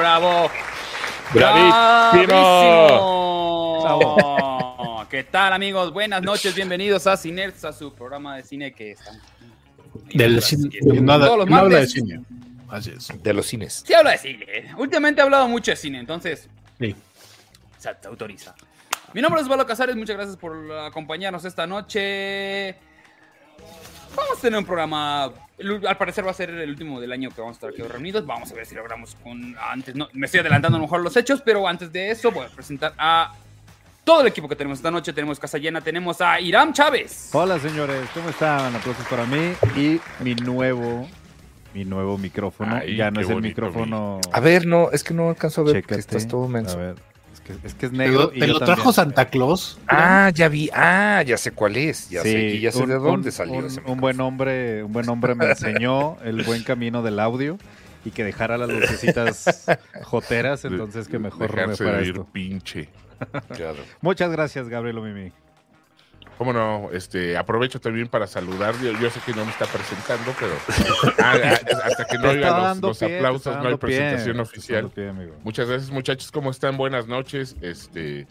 bravo. ¡Bravísimo! ¡Bravísimo! ¿Qué tal, amigos? Buenas noches, bienvenidos a Cinerts, a su programa de cine que está. Del cine. Todos No, los no habla de cine. Así es. De los cines. Sí habla de cine. Últimamente he hablado mucho de cine, entonces Sí. se te autoriza. Mi nombre es Valo Casares, muchas gracias por acompañarnos esta noche. Vamos a tener un programa, el- al parecer va a ser el último del año que vamos a estar aquí reunidos. Vamos a ver si logramos con antes, no, me estoy adelantando a lo mejor los hechos, pero antes de eso voy a presentar a todo el equipo que tenemos esta noche. Tenemos casa llena, tenemos a Iram Chávez. Hola señores, ¿cómo están? Aplausos para mí y mi nuevo, mi nuevo micrófono. Ay, ya no es el micrófono. A ver, no, es que no alcanzo a ver porque Chécate. estás todo A menso. ver, es que es, que es ¿Te negro. lo, te lo también. trajo Santa Claus? Ah, ya vi. Ah, ya sé cuál es. Ya Sí, sé, y ya sé un- de dónde un- salió un, ese un buen hombre, un buen hombre me enseñó el buen camino del audio y que dejara las lucecitas joteras, entonces que mejor me ir esto. pinche. Claro. Muchas gracias, Gabriel Mimi. Cómo no, este, aprovecho también para saludar. Yo, yo sé que no me está presentando, pero ah, ah, hasta que no Te oiga está los, pie, aplausos, no hay pie, presentación oficial. pie. Muchas gracias, muchachos. ¿Cómo están? Buenas noches. Este,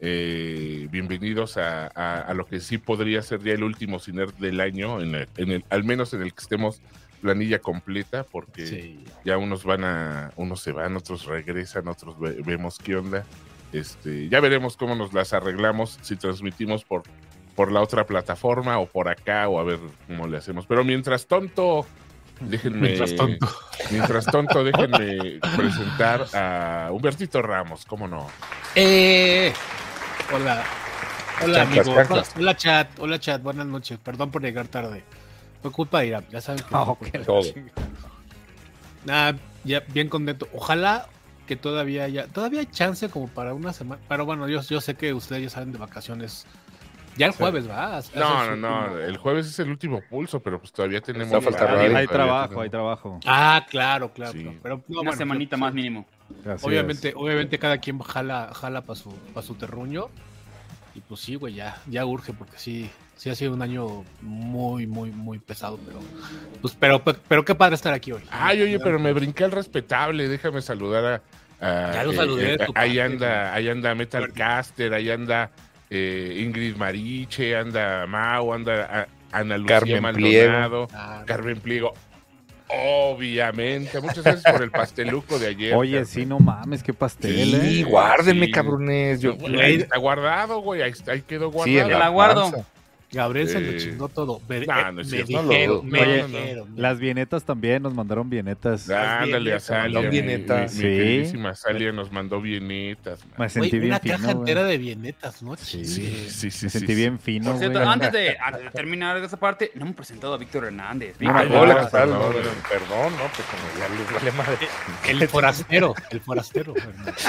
eh, bienvenidos a, a- a lo que sí podría ser ya el último ciner del año, en el, en el- al menos en el que estemos planilla completa, porque Sí. ya unos van a, unos se van, otros regresan, otros ve- vemos qué onda. Este, ya veremos cómo nos las arreglamos, si transmitimos por, por la otra plataforma o por acá, o a ver cómo le hacemos. Pero mientras tonto, déjenme. Mientras tonto. mientras tonto, déjenme presentar a Humbertito Ramos, ¿cómo no? Eh, hola. Hola, Chanclas, amigo. Hola, chat. Hola, chat. Buenas noches. Perdón por llegar tarde. Fue culpa de Irán. Ya saben que. Ah, Todo. Ya bien contento. Ojalá que todavía haya. Todavía hay chance como para una semana. Pero bueno, yo, yo sé que ustedes ya saben de vacaciones. Ya el jueves, ¿va? Hace No, no, no, el jueves es el último pulso, pero pues todavía tenemos... Radio. Hay trabajo, tenemos- hay trabajo. Ah, claro, claro. Sí. claro. Pero, no, Una bueno, semanita sí, más sí. mínimo. Obviamente, es. obviamente cada quien jala, jala para su, pa' su terruño. Y pues sí, güey, ya, ya urge, porque sí, sí ha sido un año muy, muy, muy pesado, pero pues, pero, pero qué padre estar aquí hoy. Ay, oye, pero me brinqué al respetable, déjame saludar a... a- Ya lo saludé, tu ahí parte, anda, ahí anda Metalcaster, ahí anda eh, Ingrid Mariche, anda Mau, anda a- Ana Lucía Carmen Maldonado, Ah, Carmen Pliego. Obviamente, muchas gracias por el pasteluco de ayer. Oye, Carmen. sí, no mames, qué pastel, Sí, ¿eh? guárdenme, Sí. cabrones. Yo, Güey, ahí está guardado, güey, ahí, está- ahí quedó sí, guardado. en la guardo. panza. Gabriel se lo Eh, chingó todo. Las vienetas también, nos mandaron vienetas. Ándale a vienetas, Salia, vienetas. mi- queridísima Salia nos mandó vienetas. man. Me sentí bien una fino, caja güey. entera de vienetas, ¿no? Sí, Sí, sí, sí. me sí, sentí sí. bien fino, Por cierto, güey. antes de, terminar esa parte, no hemos presentado a Víctor Hernández. Ah, hola, perdón, no, pues como ya les vale madre. El forastero, el forastero.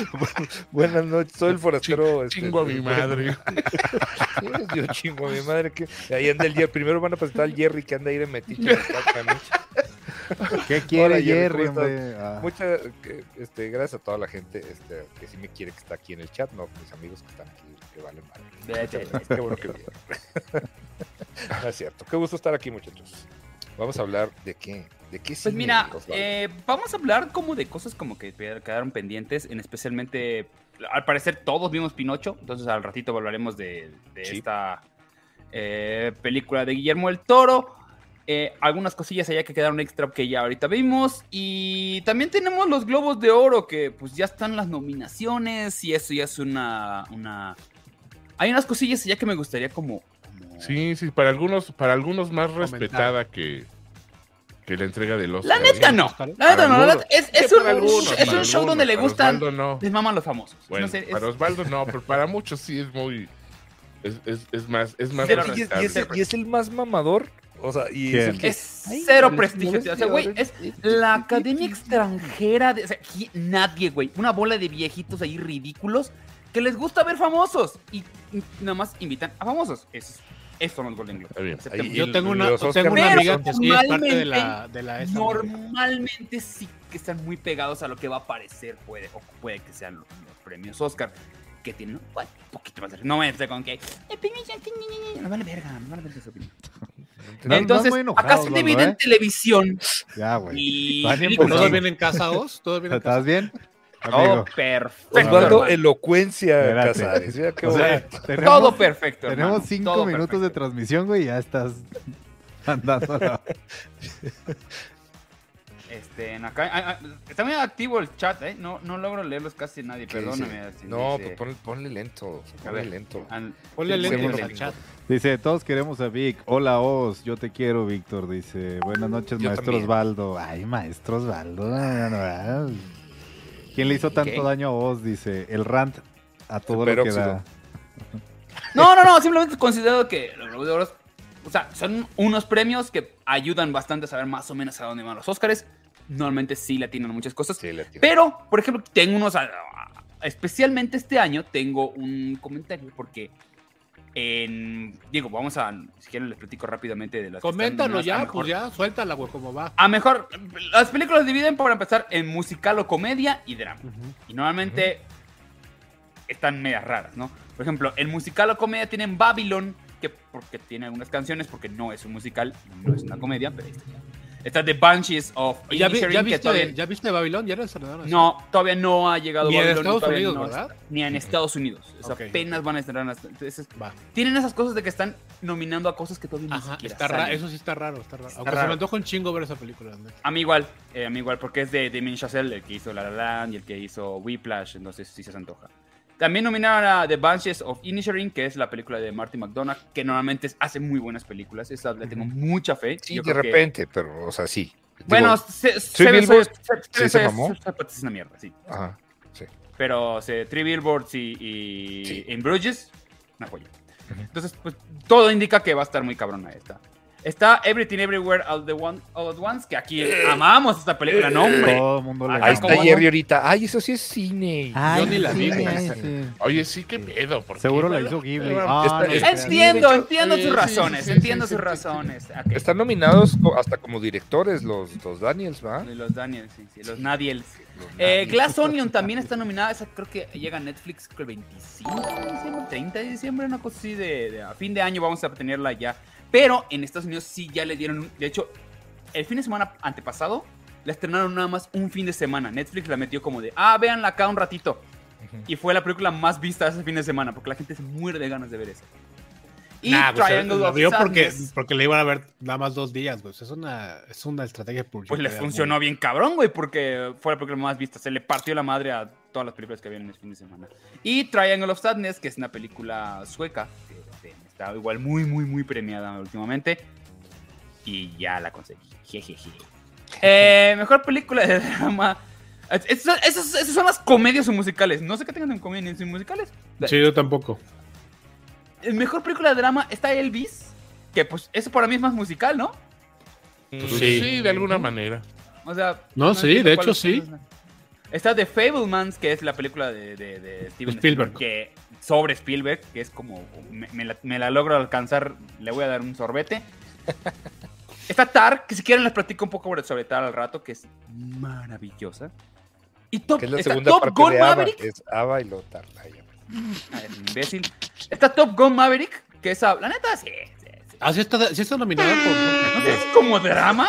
Buenas noches, soy el forastero. este, Chingo a mi madre. Yo chingo a mi madre. Que ahí anda el Jerry. Primero van a presentar al Jerry que anda ahí de metiche. ¿Qué quiere Hola, Jerry. Ah. Muchas este, gracias a toda la gente este, que sí me quiere que está aquí en el chat, no mis amigos que están aquí, que valen gracias, Qué bueno que. No es cierto. Qué gusto estar aquí, muchachos. Vamos a hablar de qué. ¿De qué Pues mira, eh, vamos a hablar como de cosas como que quedaron pendientes, en especialmente, al parecer todos vimos Pinocho, entonces al ratito hablaremos de, de Sí. esta eh, película de Guillermo el Toro. Eh, algunas cosillas allá que quedaron extra que ya ahorita vimos. Y también tenemos los Globos de Oro, que pues ya están las nominaciones y eso ya es una... una... Hay unas cosillas allá que me gustaría como... como- Sí, sí, para algunos, para algunos más respetada que, que la entrega de los. La neta no. La neta no. la neta- es, es un, es un show donde le gustan... no. Les maman los famosos. Bueno, no sé, es- para Osvaldo no, pero para muchos sí es muy. Es, es, es más, es más y, es, y es- respetable. y es el más mamador. O sea, y es. Es cero prestigio. O sea, güey, es la academia extranjera de. O sea, aquí nadie, güey. Una bola de viejitos ahí ridículos que les gusta ver famosos y, nada más invitan a famosos. Eso, eso son los Golden. Ahí- Yo tengo una, tengo una amiga que sí es parte de la, normalmente- de la esa Normalmente sí que están muy pegados a lo que va a aparecer, puede, o puede que sean los, los premios Oscar, que tienen un poquito más de... No me con que... No vale verga, no vale verga esa opinión. No- no Entonces, muy enojado, acá se divide en ¿eh? televisión Ya, güey. y Vale, películas. ¿Todo bien en casa, Os? ¿Todo bien en casa? ¿Estás bien? Todo Amigo. perfecto. Osvaldo, hermano. elocuencia. Casares. Mira qué O sea, tenemos, Todo perfecto. tenemos hermano, cinco todo minutos de perfecto. transmisión, güey, y ya estás andando a la... Este, en acá, ah, ah, está muy activo el chat, ¿eh? No, no logro leerlos casi nadie, perdóname. si No, dice- pues ponle, ponle lento. Ponle lento. Al- Ponle Sí, al chat. Dice, todos queremos a Vic. Hola, Oz. Yo te quiero, Víctor. Dice, buenas noches, Yo maestro también. Osvaldo. Ay, maestro Osvaldo. ¿Quién le hizo tanto daño a Oz? Dice, el rant a todo lo que da. No, no, no, simplemente considero que los Globos de Oro, o sea, son unos premios que ayudan bastante a saber más o menos a dónde van los Óscares. Normalmente sí le atinan muchas cosas. Sí. Pero, por ejemplo, tengo unos. Especialmente este año tengo un comentario porque en. Digo, vamos a. Si quieren, les platico rápidamente de las. Coméntalo ya, mejor- pues ya, suéltala, güey, como va. A mejor. Las películas dividen, para empezar, en musical o comedia y drama. Y normalmente están medias raras, ¿no? Por ejemplo, el musical o comedia tienen Babylon, que porque tiene algunas canciones, porque no es un musical, no es una comedia, pero ahí está. Está The Banshees of ¿Ya, vi- ya viste, todavía- ¿Ya viste Babilón? ¿Ya así? No, todavía no ha llegado Ni en Babylon, Estados todavía Unidos, no ¿verdad? Ni en Estados Unidos. O sea, Ok. apenas van a estrenar. entonces, Va. tienen esas cosas de que están nominando a cosas que todavía ni Ajá, siquiera está raro, eso sí está raro, está raro. Está Aunque se me antoja un chingo ver esa película. ¿no? A mí igual, eh, a mí igual, porque es de Damien Chazelle, el que hizo La La Land y el que hizo Whiplash, entonces sí se antoja. También nominaron a The Banshees of Inisherin, que es la película de Marty McDonagh, que normalmente hace muy buenas películas. Esa le tengo mucha fe. Sí, Yo de creo que- repente, pero, o sea, sí. Bueno, Digo, se, se, Billboards, se- mamó. es una mierda, sí. ajá, sí. Pero Three Billboards y, y Sí. In Bruges, una joya. Entonces, pues todo indica que va a estar muy cabrona esta. Está Everything Everywhere All, the one, All at Once, que aquí amamos esta película, no, hombre. Todo el mundo Ahí está no. Jerry ahorita. Ay, eso sí es cine. Ay, Yo ni la vi, sí. Oye, sí, qué pedo. ¿por qué? Seguro la hizo Ghibli. Ah, no. Entiendo, entiendo sus razones, entiendo sus razones. Están nominados hasta como directores los, los Daniels, ¿va? Los Daniels, sí, sí, los Nadiels. Eh, Glass Onion también está nominada, esa creo que llega a Netflix creo el 25 de diciembre, 30 de diciembre, una cosa así de, de- a fin de año vamos a tenerla ya. Pero en Estados Unidos sí ya le dieron, un- de hecho, el fin de semana antepasado la estrenaron nada más un fin de semana. Netflix la metió como de, ah, véanla acá un ratito. Y fue la película más vista ese fin de semana, porque la gente se muere de ganas de ver eso. Y Nah, pues, Triangle lo of vio porque, porque le iban a ver nada más dos días, güey. Es una, es una estrategia pues le funcionó muy- bien cabrón, güey, porque fue la película más vista. Se le partió la madre a todas las películas que habían en el fin de semana. Y Triangle of Sadness, que es una película sueca, está igual muy, muy, muy premiada últimamente. Y ya la conseguí. Jejeje. Eh, mejor película de drama. Es- Esas, son las comedias o musicales. No sé qué tengan en comedias ni en musicales. Sí, yo tampoco. El mejor película de drama está Elvis, que pues eso para mí es más musical, ¿no? Pues Sí. sí. de alguna manera. O sea, No, sí, de hecho, sí. Está The Fablemans, que es la película de, de- de Steven Spielberg. que sobre Spielberg, que es como me, me la, me la logro alcanzar, le voy a dar un sorbete. Está Tar, que si quieren les platico un poco sobre Tar al rato, que es maravillosa. Y Top, Que es la está segunda Top parte Gun de Ava. Maverick. Es Ava y Lotar. Ay, Ah, es un imbécil. Está Top Gun Maverick, que es, la neta, sí, sí, sí. Ah, sí está, sí está nominada por... No es como drama.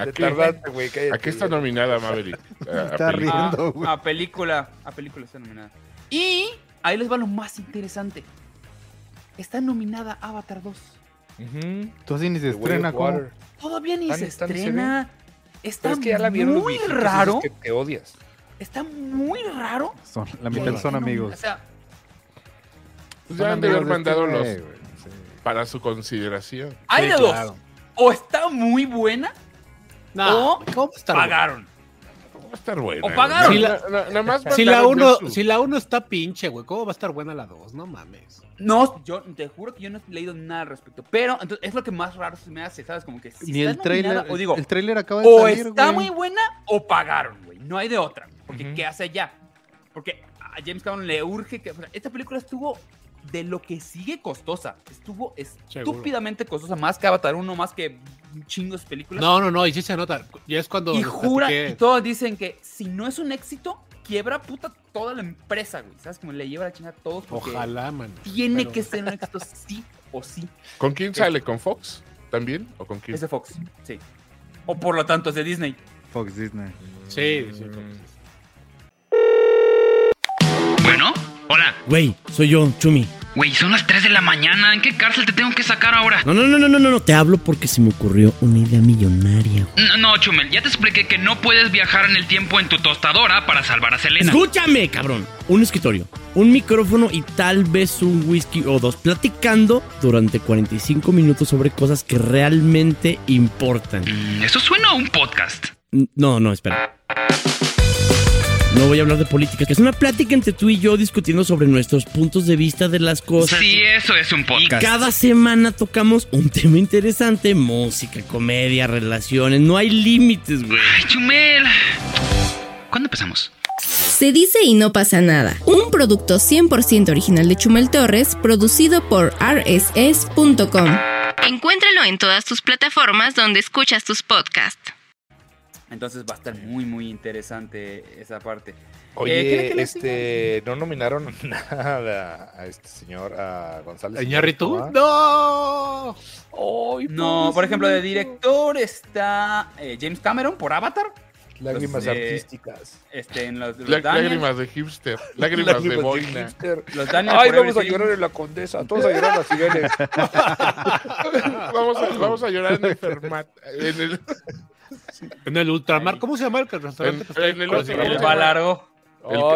¿A Te qué, tardaste, güey. cállate. a qué está nominada Maverick? A- a Está película. riendo, a, güey. a película, a película está nominada. Y ahí les va lo más interesante. Está nominada Avatar 2. Ujú. Tú así ni se estrena. Water. Todavía ni Tan- se estrena. Está es que ya la vieron los muy viejitos, raro. que te odias. Está muy raro. Son, la mitad son amigos. O sea, Pues Son ya han de haber este mandado los sí. para su consideración. hay Sí, de dos. claro. O está muy buena No, O ¿cómo va a estar, güey? pagaron. Va a estar buena. O pagaron. Si la- Na- na- nada más Si la, uno, si la uno está pinche, güey, ¿cómo va a estar buena la dos? No mames. No, yo te juro que yo no he leído nada al respecto. Pero entonces, es lo que más raro se me hace, ¿sabes? Como que si Ni el trailer. o digo, el trailer acaba de o salir, está güey. muy buena o pagaron, güey. No hay de otra. Porque. ¿qué hace allá? Porque a James Cameron le urge que... o sea, esta película estuvo de lo que sigue costosa. Estuvo Seguro. estúpidamente costosa. Más que Avatar 1, más que chingos de películas. No, no, no, y sí se nota. Y es cuando. y jura, platiqué- y todos dicen que si no es un éxito, quiebra puta toda la empresa, güey. ¿Sabes? Como le lleva la chingada a todos Ojalá, man. tiene Pero- que ser un éxito sí o sí. ¿Con quién sale? ¿Con Fox? ¿También? ¿O con quién? Es de Fox, sí. O por lo tanto es de Disney. Fox Disney. Sí, sí. Mm. Güey, soy yo, Chumi. Güey, son las 3 de la mañana. ¿En qué cárcel te tengo que sacar ahora? No, no, no, no, no, no, no, te hablo porque se me ocurrió una idea millonaria. No, no, Chumel, ya te expliqué que no puedes viajar en el tiempo en tu tostadora para salvar a Selena. Escúchame, cabrón. Un escritorio, un micrófono y tal vez un whisky o dos platicando durante 45 minutos sobre cosas que realmente importan. Mm, Eso suena a un podcast. No, no, espera. No voy a hablar de política, que es una plática entre tú y yo discutiendo sobre nuestros puntos de vista de las cosas. Sí, eso es un Y podcast. cada semana tocamos un tema interesante, música, comedia, relaciones, no hay límites, güey. Ay, Chumel. ¿Cuándo empezamos? Se dice y no pasa nada. Un producto 100% original de Chumel Torres, producido por rss.com. Encuéntralo en todas tus plataformas donde escuchas tus podcasts. Entonces va a estar muy, muy interesante esa parte. Oye, Eh, ¿qué le- qué le este, no nominaron nada a este señor, a González. ¿Iñárritu? ¿ah? ¡No! Ay, No, por ejemplo, de director está eh, James Cameron por Avatar. Lágrimas Los de- artísticas. Este, en los, los Lá- lágrimas de hipster. Lágrimas de Lágrimas boina. hipster. los Daniels Ay, vamos a llorar en la condesa. Todos a llorar en las cibeles. vamos, a, vamos a llorar en el Fermat. En el, En el Ultramar, ¿cómo se llama el restaurante? En- el El cibeles? va largo.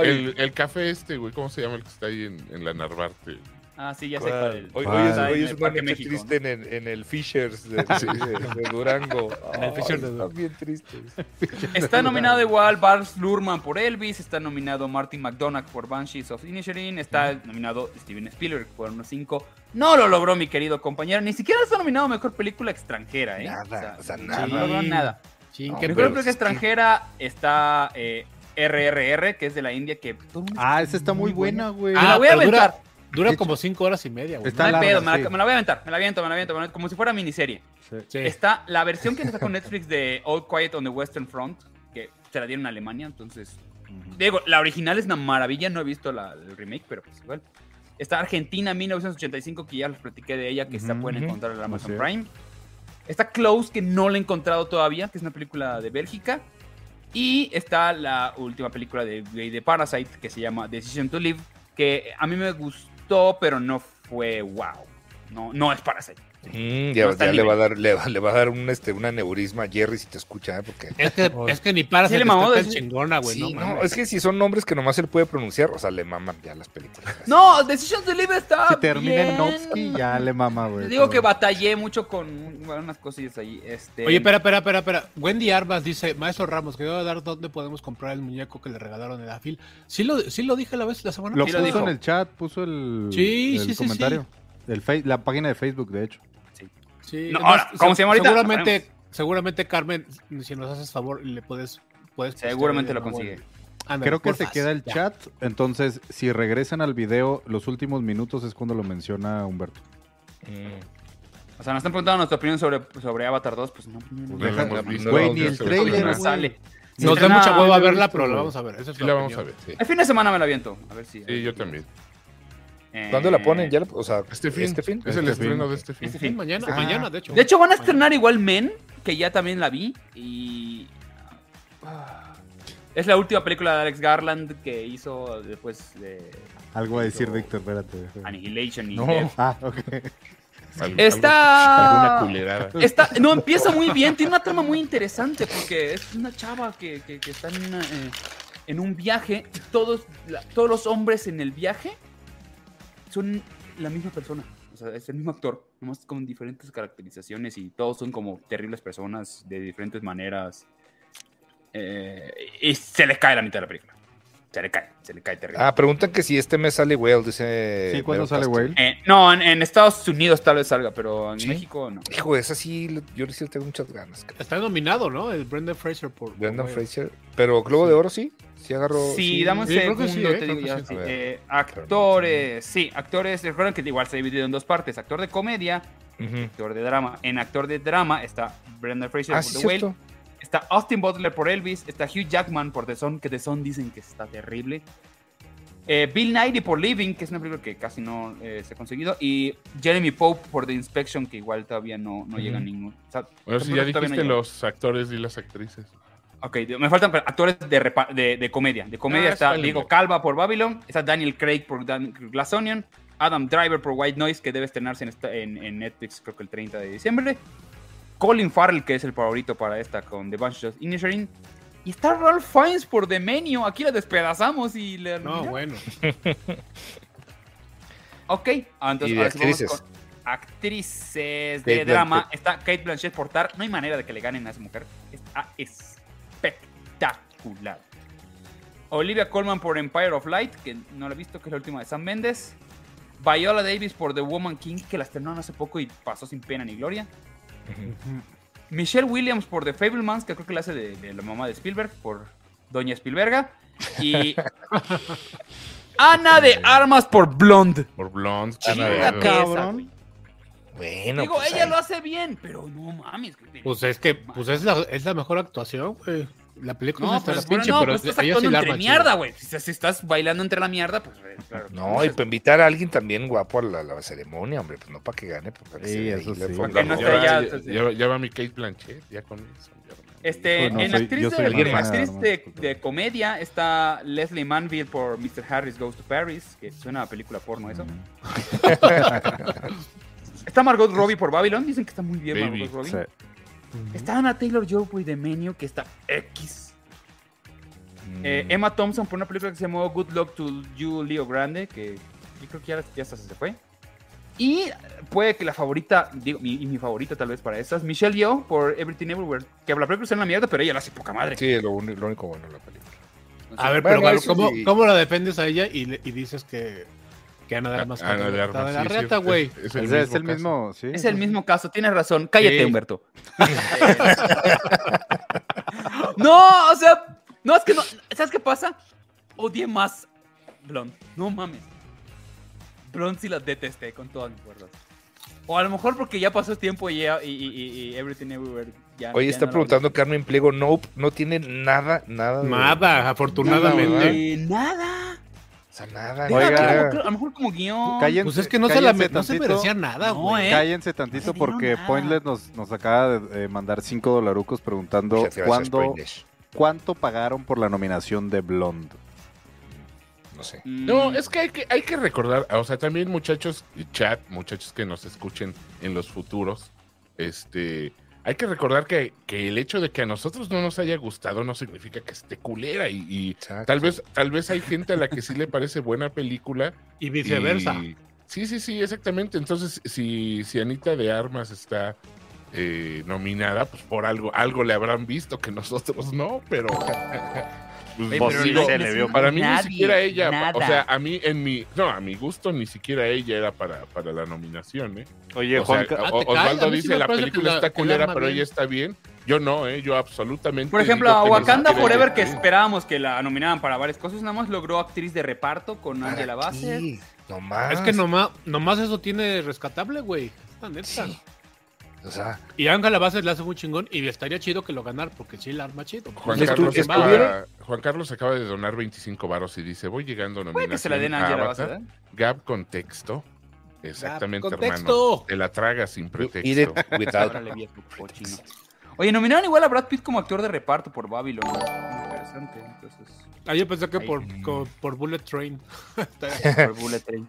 el, el- el café este, güey. ¿Cómo se llama el que está ahí en, en la Narvarte? Ah, sí, ya sé cuál. Hoy, ¿Cuál? hoy es, hoy es una Parque noche México. triste en el, en el Fishers de, de- de- de Durango. En el Fishers de Durango. Bien tristes. Está nominado igual Bars Luhrmann por Elvis, está nominado Martin McDonagh por Banshees of Inisherin, está nominado Steven Spielberg por unos 5. No lo logró mi querido compañero, ni siquiera está nominado a Mejor Película Extranjera, ¿eh? Nada, o sea, nada. No logró nada. Sí, No, Mejor Película Extranjera está eh, RRR, que es de la India, que... Ah, esa está muy buena, güey. Ah, la voy a dura- aventar. Dura como cinco horas y media, güey. Está No hay larga, pedo, me la, sí. me la voy a aventar, me la aviento, me la aviento, me la- como si fuera miniserie. Sí. Sí. Está la versión que está con Netflix de All Quiet on the Western Front, que se la dieron en Alemania, entonces... Digo, la original es una maravilla, no he visto la, el remake, pero pues igual. Está Argentina 1985, que ya les platiqué de ella, que se pueden encontrar en Amazon. Prime. Está Close, que no la he encontrado todavía, que es una película de Bélgica. Y está la última película de, de Parasite, que se llama Decision to Live, que a mí me gustó, pero no fue wow. No, no es Parasite. Mm, ya No le, va a dar, le, va, le va a dar un, este, un aneurisma a Jerry si te escucha, ¿eh? porque... Es que, es que ni para Sí, le mamó decir- chingona, güey. Sí, no, no, es que si son nombres que nomás él puede pronunciar, o sea, le maman ya las películas. No, Decision to Live está Si termina en bien. Novsky, ya le mama, güey. Les digo todo. que batallé mucho con unas cosillas ahí. Este, Oye, espera, espera, espera, espera. Wendy Arbas dice, Maestro Ramos, que debo dar dónde podemos comprar el muñeco que le regalaron en la fil. Sí lo, sí lo dije la vez la semana Lo Sí pasada. lo puso en el chat, puso el, Sí, el sí, sí, comentario. El la página de Facebook, de hecho. Sí, No, además, ahora, ¿cómo se llama ahorita? Seguramente, seguramente Carmen, si nos haces favor, le puedes... puedes Seguramente lo consigue. Creo que se queda el ya. chat, entonces si regresan al video, los últimos minutos es cuando lo menciona Humberto. Mm. O sea, nos están preguntando nuestra opinión sobre, sobre Avatar 2. Pues no, no, güey, ni el trailer, sale. Nos da mucha hueva verla, pero la vamos a ver. Esa es Sí, la vamos opinión. a ver, sí. El fin de semana me la aviento. A ver si. Sí, yo también. ¿Cuándo la ponen? ¿Ya la- o sea, Este fin. ¿Este fin? Es el Este estreno fin. de este fin. Este fin. mañana, fin. mañana, de hecho. De hecho, van a estrenar igual Men, que ya también la vi. Y. Ah, Es la última película de Alex Garland que hizo después de Algo a decir, Víctor, espérate. Annihilation y No. Death. Ah, ok. Está-. Está, no, empieza muy bien, tiene una trama muy interesante porque es una chava que, que- que está en, una, eh, en un viaje y todos, la- todos los hombres en el viaje son la misma persona. O sea, es el mismo actor, nomás con diferentes caracterizaciones y todos son como terribles personas de diferentes maneras. Eh, y se les cae la mitad de la película. Se le cae, se le cae terrible. Ah, preguntan que si este mes sale Whale, dice... Sí, ¿cuándo sale Castro. Whale? Eh, no, en, en Estados Unidos tal vez salga, pero en ¿Sí? México no. Hijo, esa sí, yo sí le tengo muchas ganas. Está nominado, ¿no? El Brendan Fraser por... Brendan Fraser. Pero Globo de Oro sí. Sí agarró... Sí, dame un Sí, creo que segundo, sí, eh, te digo ya. sí. Eh, actores, sí, actores, recuerden que igual se ha dividido en dos partes, actor de comedia, Ujú. actor de drama. En actor de drama está Brendan Fraser Ah, por sí, The Whale, está Austin Butler por Elvis, está Hugh Jackman por The Son, que The Son dicen que está terrible. Eh, Bill Nighy por Living, que es una película que casi no eh, se ha conseguido, y Jeremy Pope por The Inspection, que igual todavía no, no llega a ningún. o sea, Bueno, si ya no dijiste llega. los actores y las actrices. Ok, me faltan actores de, de, de comedia. De comedia Ah, está. Diego Calva por Babylon, está Daniel Craig por Dan- Glass Onion, Adam Driver por White Noise, que debe estrenarse en, esta- en- en Netflix creo que el 30 de diciembre. Colin Farrell, que es el favorito para esta con The Bunch of Inisherin. Y está Ralph Fiennes por The Menu. Aquí la despedazamos y le... No, mira. bueno. Ok, ah, entonces ¿Y de sí vamos actrices? con actrices Kate de drama. Blanchett. Está Kate Blanchett por Tar. No hay manera de que le ganen a esa mujer. Está espectacular. Olivia Colman por Empire of Light, que no la he visto, que es la última de Sam Mendes. Viola Davis por The Woman King, que la estrenaron hace poco y pasó sin pena ni gloria. Michelle Williams por The Fablemans, que creo que la hace de, de la mamá de Spielberg, por Doña Spielberga. Y Ana de Armas por Blonde. Por Blonde. Ana de chingada. Armas. cabrón. Bueno, Digo, pues, ella ahí. lo hace bien, pero no mames. Pues es que pues es, la, es la mejor actuación, güey. La película No, está pues, la pinche, no, pero pues estás actuando entre mierda, güey. Si, si estás bailando entre la mierda, pues claro. No, y para invitar a alguien también guapo a la, la ceremonia, hombre, pues no para que gane, pues para que Sí, eso sí. no Ya, ya, ya, ya- va mi Kate Blanchett, ya con eso. Este, en soy- actriz, de, en Hermana actriz de, comedia está Leslie Manville por Mr. Harris Goes to Paris, que suena a película porno eso. Está Margot Robbie por Babylon, dicen que está muy bien Baby. Margot Robbie. Sí. Está Anna Taylor Joy The Menu, que está X. Mm. Eh, Emma Thompson por una película que se llamó Good Luck to You, Leo Grande, que yo creo que ya, ya hasta se fue. Y puede que la favorita, digo, mi, y mi favorita tal vez para esas, Michelle Yeoh por Everything Everywhere, que la película está en la mierda, pero ella la hace poca madre. Sí, lo, único bueno de la película. A ver, Bueno, pero ¿cómo, sí. ¿cómo la dependes a ella y dices que, que Ana de Armas Ana de está Armas, de la sí, reta, sí, güey? es- es Es, es el caso. mismo, sí. Es el mismo caso, tienes razón. Cállate, Sí. Humberto. no, o sea, no, es que no. ¿Sabes qué pasa? Odié más Blonde. No mames. Blonde sí la detesté con todas mis fuerzas. O a lo mejor porque ya pasó tiempo y, ya- y, y- y- y Everything Everywhere ya. Oye, ya está no preguntando Carmen Pliego, Nope, no tiene nada, nada. de- Nada, afortunadamente. Nada. O sea, nada. A lo mejor como guion. Cállense- Pues es que no se, la no se merecía nada, No, güey. ¿eh? Cállense tantito porque nada. Pointless nos, nos acaba de eh, mandar 5 dolarucos preguntando cuándo, cuánto pagaron por la nominación de Blonde. No sé. Mm, No, es que hay, que hay que recordar, o sea, también muchachos, y chat, muchachos que nos escuchen en los futuros, este, hay que recordar que, que el hecho de que a nosotros no nos haya gustado no significa que esté culera y, tal vez, tal vez hay gente a la que sí le parece buena película Y viceversa. y- sí, sí, sí, exactamente. Entonces, si, si Anita de Armas está eh, nominada, pues por algo, algo le habrán visto que nosotros no, pero. pues, Oye, pero digo, no se le vio. para mí nadie, ni siquiera ella, nada. o sea, a mí en mi, no, a mi gusto ni siquiera ella era para, para la nominación, ¿eh? Oye, O sea, Juanca, Ah, Osvaldo sí dice la película la- está culera, pero bien". ella está bien. Yo no, ¿eh? Yo absolutamente. Por ejemplo, a Wakanda Forever, que esperábamos que la nominaran para varias cosas, nada más logró actriz de reparto con ¿para Angela Bassett. Nomás. Es que nomás, nomás eso tiene rescatable, güey. La neta. Sí. O sea, Y Ángela Bassett le hace muy chingón y estaría chido que lo ganar porque sí la arma chido. Juan Carlos, acaba, estuvieron- Juan Carlos acaba de donar 25 varos y dice, voy llegando a Puede que se la den a nominación Angela Avatar". Bassett, ¿eh? Gap contexto. Exactamente, hermano. contexto. Te la tragas sin pretexto. Oye, nominaron igual a Brad Pitt como actor de reparto por Babylon. Interesante, entonces. Ah, yo pensé que por, por Bullet Train. Por Bullet Train.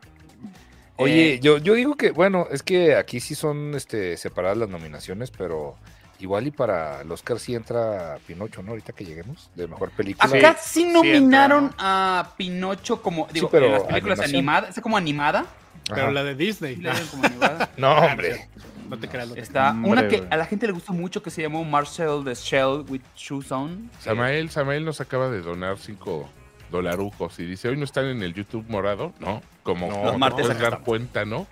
Oye, Eh, yo, yo digo que, bueno, es que aquí sí son este, separadas las nominaciones, pero igual y para el Oscar sí entra Pinocho, ¿no? Ahorita que lleguemos, de mejor película. Acá sí nominaron a Pinocho como, digo, pero en las películas animadas, está como animada. Pero Ajá. la de Disney. Sí, la dieron como animada. No, hombre. No te creas. Está Hombre, una que a la gente le gustó mucho que se llamó Marcel the Shell with Shoes On. Samael, Samael nos acaba de donar 5 dolarucos y dice, hoy no están en el YouTube morado, ¿no? Como, No, los te martes dar estamos. cuenta, ¿no?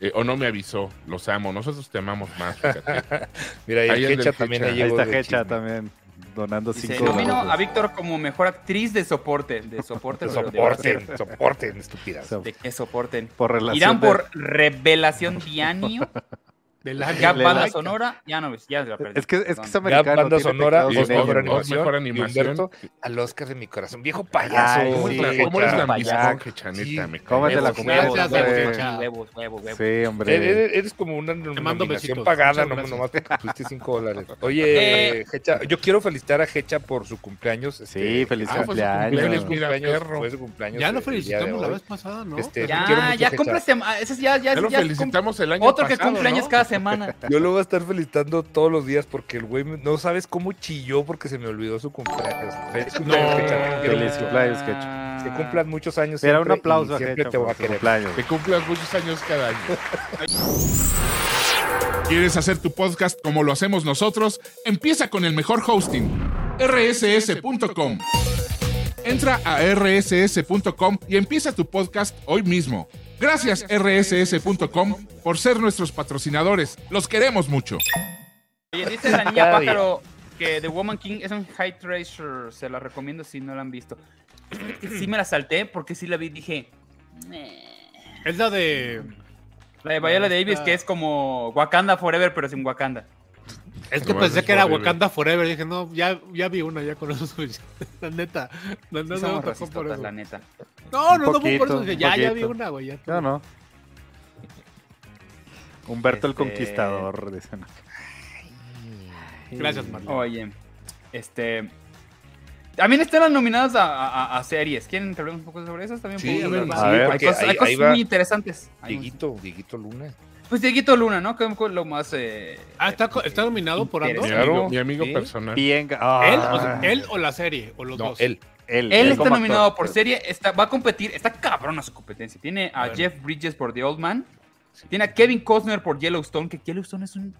Eh, o no me avisó, los amo, nosotros te amamos más, fíjate. Mira, y Ahí el el del Hecha también Hecha. ahí Ahí llegó está de Hecha también, donando Dice, 5 nomino a. Víctor como mejor actriz de soporte. De soporte. de- Soporten, soporten, estúpidas. De que soporten. Por relación Irán de- por Revelación Dianio. Del año. Gap Le Banda. Sonora, ya no ves, ya la perdí. Es que, es que es americano. banda sonora, Oscar mejor- animación, mejor animación. Humberto al Oscar de mi corazón. Viejo payaso. Ay, ¿Cómo, sí, es la- cómo eres la chanita? Sí. Me cae. Cómetela Huevos, huevos, huevos. Sí, hombre. eres- eres como una mando nominación besitos. pagada, no, nomás porque pusiste 5 dólares. Oye, Eh. Hecha, yo quiero felicitar a Hecha por su cumpleaños. Sí, este, feliz Ah, cumpleaños. mira, cumpleaños, perro. fue su cumpleaños Ya lo de felicitamos la vez pasada, ¿no? Este, Ya, ya ese ya, ya, Ya lo felicitamos el año Otro que pasado, cumpleaños cada semana. Yo lo voy a estar felicitando todos los días porque el güey no sabes cómo chilló porque se me olvidó su cumpleaños. Feliz cumpleaños, No. Feliz cumpleaños. Que cumplan muchos años. Era un aplauso y a Siempre Hecha te voy a por su querer. cumpleaños. Que cumplas muchos años cada año. ¿Quieres hacer tu podcast como lo hacemos nosotros? Empieza con el mejor hosting, rss.com. Entra a rss.com y empieza tu podcast hoy mismo. Gracias rss.com por ser nuestros patrocinadores. Los queremos mucho. Oye, dice la niña pájaro que The Woman King es un high treasure. Se la recomiendo si no la han visto. Sí me la salté porque sí la vi y dije. Es la de. La de Viola Davis, que es como Wakanda Forever, pero sin Wakanda. Es que pensé que era Forever. Wakanda Forever. Dije, no, ya, ya vi una, ya con eso. La neta. No, no, Sí no, por eso. la neta. No, no, no, Un fue por eso. poquito, ya, ya vi poquito. una, güey. Ya, No, no. Humberto el Este- Conquistador, dicen. Gracias, Marlon. Oye, este. También están las nominadas a, a- a series. ¿Quieren que hablemos un poco sobre esas? También Sí, a ver. hay cosas, ahí- hay cosas ahí va muy interesantes. Dieguito, Dieguito Luna. Pues Dieguito Luna, ¿no? Que es lo más. eh, Ah, ¿está, está nominado por Mi Andor? Interesante. amigo, mi amigo Sí. personal. Bien. ¿Él, ah, o sea, ¿Él o la serie? ¿O los No, dos? él. él, Él está nominado actor. por serie, está, va a competir, está cabrona su competencia. Tiene a A. Jeff Bridges por The Old Man, tiene a Kevin Costner por Yellowstone, que Yellowstone es un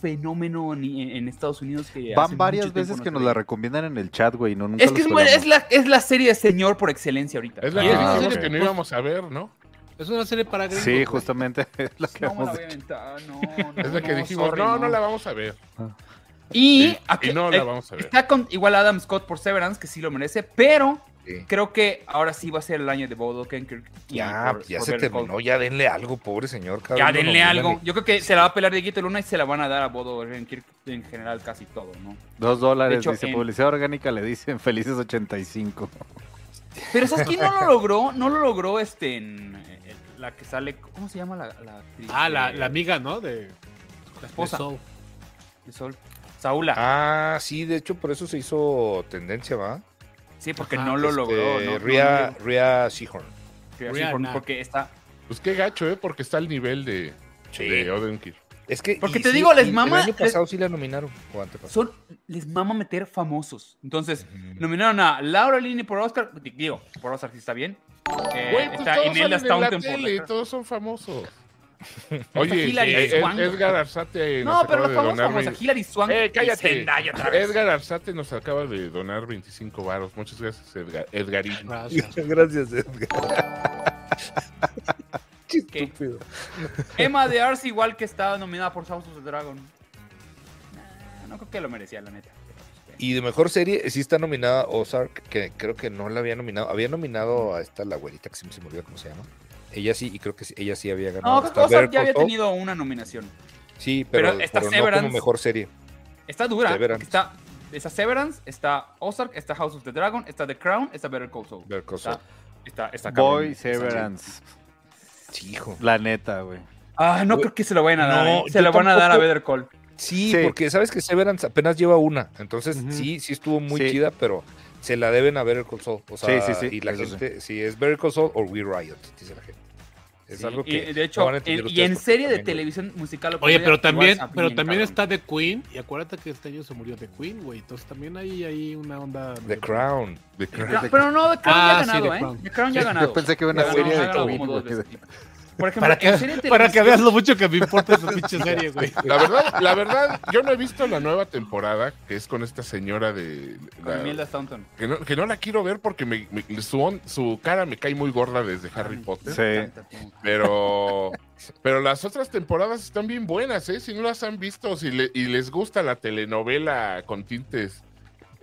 fenómeno en, en Estados Unidos que hace Van varias veces que nos la recomiendan en el chat, güey. No, nunca Es que es, la, es la serie de señor por excelencia ahorita. Es la Ah. que Ah. no íbamos a ver, ¿no? Es una serie para gringos. Sí, güey. justamente es lo que No la hemos voy a dicho. inventar, no, Es no, la que no, dijimos, sorry, no, no la vamos a ver. Y, Y no la vamos a ver. Está con igual Adam Scott por Severance, que sí lo merece, pero Sí. creo que ahora sí va a ser el año de Bob Odenkirk. y Ya, por- ya por se Better Call terminó, ya denle algo, pobre señor. cada Ya denle algo. Yo creo que se la va a pelar Dieguito Luna y se la van a dar a Bodo Odenkirk en general casi todo, ¿no? Dos dólares, De hecho, dice en- publicidad orgánica, le dicen felices 85. Pero ¿sabes quién no lo logró? No lo logró este en, la que sale, ¿cómo se llama la, la actriz? Ah, la, Eh, la amiga, ¿no? De, la esposa de Soul. de Sol. Saula. Ah, sí, de hecho por eso se hizo tendencia, ¿va? sí, porque ajá, no lo Este, logró, ¿no? Ria, Ria Seahorn. Rihanna. por- porque está Pues qué gacho, ¿eh? Porque está al nivel de, Sí. de Odenkirk. Es que, Porque te sí, digo, les mama- El año pasado sí la nominaron. O antepasado. son les mama meter famosos. Entonces, nominaron a Laura Linney por Oscar, digo, por Oscar sí está bien. Eh, Güey, pues está todos Imelda salen en la Staunton por tele, todos son famosos. Oye, Hilary eh, Ed- Swank. Edgar Arzate nos No, pero acaba los de famosos donar... vein- Hilary Swank Eh, y cállate. Zendaya otra vez. Edgar Arzate nos acaba de donar 25 varos. Muchas gracias, Edgar. Edgarín. Gracias. Gracias, Edgar. Qué ¿Qué? estúpido. Emma de Arce igual que está nominada por House of the Dragon. Nah, no creo que lo merecía, la neta. Y de mejor serie sí está nominada Ozark, que creo que no la había nominado. Había nominado a esta, la güerita, que se me olvidó cómo se llama. Ella sí, y creo que sí- ella sí había ganado. No, creo que Está Ozark Better ya había tenido una nominación. Sí, pero, pero está pero no Severance. como mejor serie. Está dura. Severance. Está, está Severance, está Ozark, está House of the Dragon, está The Crown, está Better Call Saul. Better Call Está, Saul. está, está cabrón. Boy Está Severance. Sí, hijo. La neta, güey. Ah, no creo que se lo vayan a dar. no, ¿eh? Se lo van a dar a. Better Call. Sí, Sí. porque sabes que Severance apenas lleva una. Entonces, sí, sí estuvo muy Sí. chida, pero se la deben a Better Call Saul. O sea, Sí, sí, sí, Y la eso gente, si es Better Call Saul o We Riot, dice la gente. Es Sí, algo y, que. de no hecho, van a entender en- y en serie de televisión musical. Oye, pero también, está pero bien también está The Queen. Y acuérdate que este año se murió The Queen, güey. Entonces también hay ahí una onda. The Crown. The Crown. Crown- Pero no, The Crown Ah, ya ha sí, ganado, The ¿eh? Crown. The Crown ya ha ganado. Yo pensé que iba Ya una serie ha de Queen, Por ejemplo, Para que, en serie de para que veas lo mucho que me importa esa pinche serie, güey. La verdad, la verdad, yo no he visto la nueva temporada, que es con esta señora de... Con la- Imelda Staunton. que, no, que no la quiero ver porque me, me- su, su cara me cae muy gorda desde Harry Potter. Sí. Pero, pero las otras temporadas están bien buenas, ¿eh? Si no las han visto si le- y les gusta la telenovela con tintes.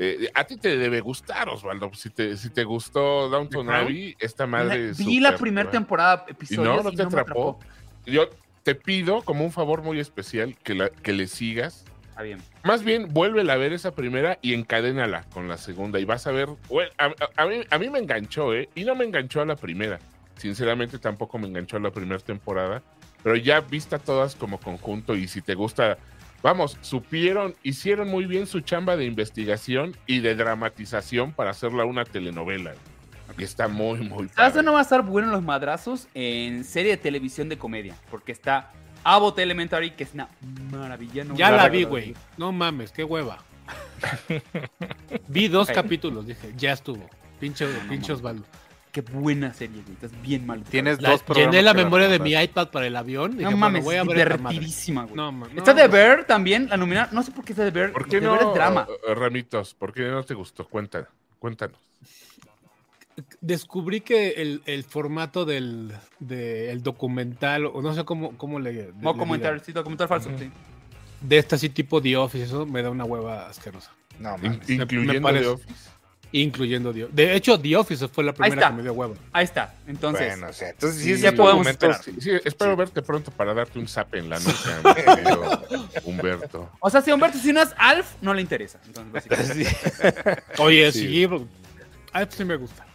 Eh, a ti te debe gustar, Osvaldo. Si te, si te gustó Downton? Abbey, esta madre. La- es vi la primera temporada, Y episodios. no, no te atrapó. Yo, te pido como un favor muy especial que, la, que le sigas. Está bien. Más bien, vuélvela a ver esa primera y encadénala con la segunda. Y vas a ver. güey, A, a- a mí, a mí me enganchó, ¿eh? Y no me enganchó a la primera. Sinceramente, tampoco me enganchó a la primera temporada. Pero ya vista todas como conjunto. Y si te gusta. Vamos, supieron, hicieron muy bien su chamba de investigación y de dramatización para hacerla una telenovela. Y está muy, muy ¿Sabes padre. dónde va a estar bueno los madrazos? En serie de televisión de comedia. Porque está Abbott Elementary, que es una maravilla. ¿no? Ya La vi, güey. No mames, qué hueva. vi dos capítulos, dije, ya estuvo. Pinche, No, no pinche mames. Osvaldo. Qué buena serie, güey. Estás bien mal. Tienes La- dos programas llené la memoria de mi iPad para el avión. Dije, No bueno, mames, voy a es ver esta madre. divertidísima, güey. No, mames. Está de Bear también, la nominaron. No sé por qué está de Bear. ¿Por qué The no, Bear es drama. eh, Ramitos? ¿Por qué no te gustó? Cuéntanos. Cuéntanos. Descubrí que el, el formato del, documental, o no sé cómo, cómo le. No digan, sí, documental falso. Ujú. sí. De este así tipo The Office, eso me da una hueva asquerosa. No, In- mames. incluyendo me parece. The Office. Incluyendo The De hecho, The Office fue la primera está. que me dio hueva. Ahí está. Entonces, Bueno, o sea, entonces sí, Sí, ya podemos esperar. Sí, sí, espero verte pronto para darte un zap en la nuca, Humberto. o sea, si a Humberto si no es Alf, no le interesa. Entonces. Oye, Sí. sí. Ah, sí me gusta.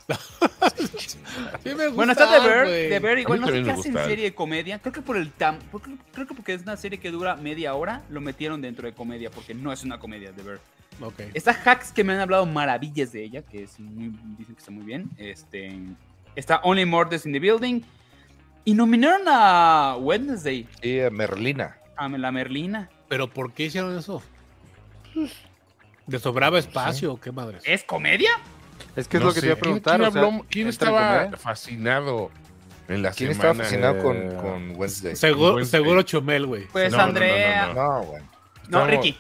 sí me gusta. Bueno, está The Bear. The Bear igual no sé qué me hace en gusta. serie de comedia. Creo que por el tam... porque- creo que porque es una serie que dura media hora, lo metieron dentro de comedia, porque no es una comedia, The Bear. Ok. Está Hacks, que me han hablado maravillas de ella, que es muy- dicen que está muy bien. Este, está Only Murders in the Building. Y nominaron a Wednesday, Sí, a Merlina. a la Merlina. Pero ¿por qué hicieron eso? ¿De sobraba espacio o qué madres? ¿Es comedia? Es que es No lo que sé, te iba a ¿quién- preguntar. ¿Quién, o sea, quién ¿entra en estaba comedia? fascinado en la ¿Quién semana? estaba fascinado con, eh, con Wednesday? Seguro, Wednesday. seguro Chumel, güey. Pues No, no, no, Andrea. no, No, bueno. No, Estábamos- Ricky.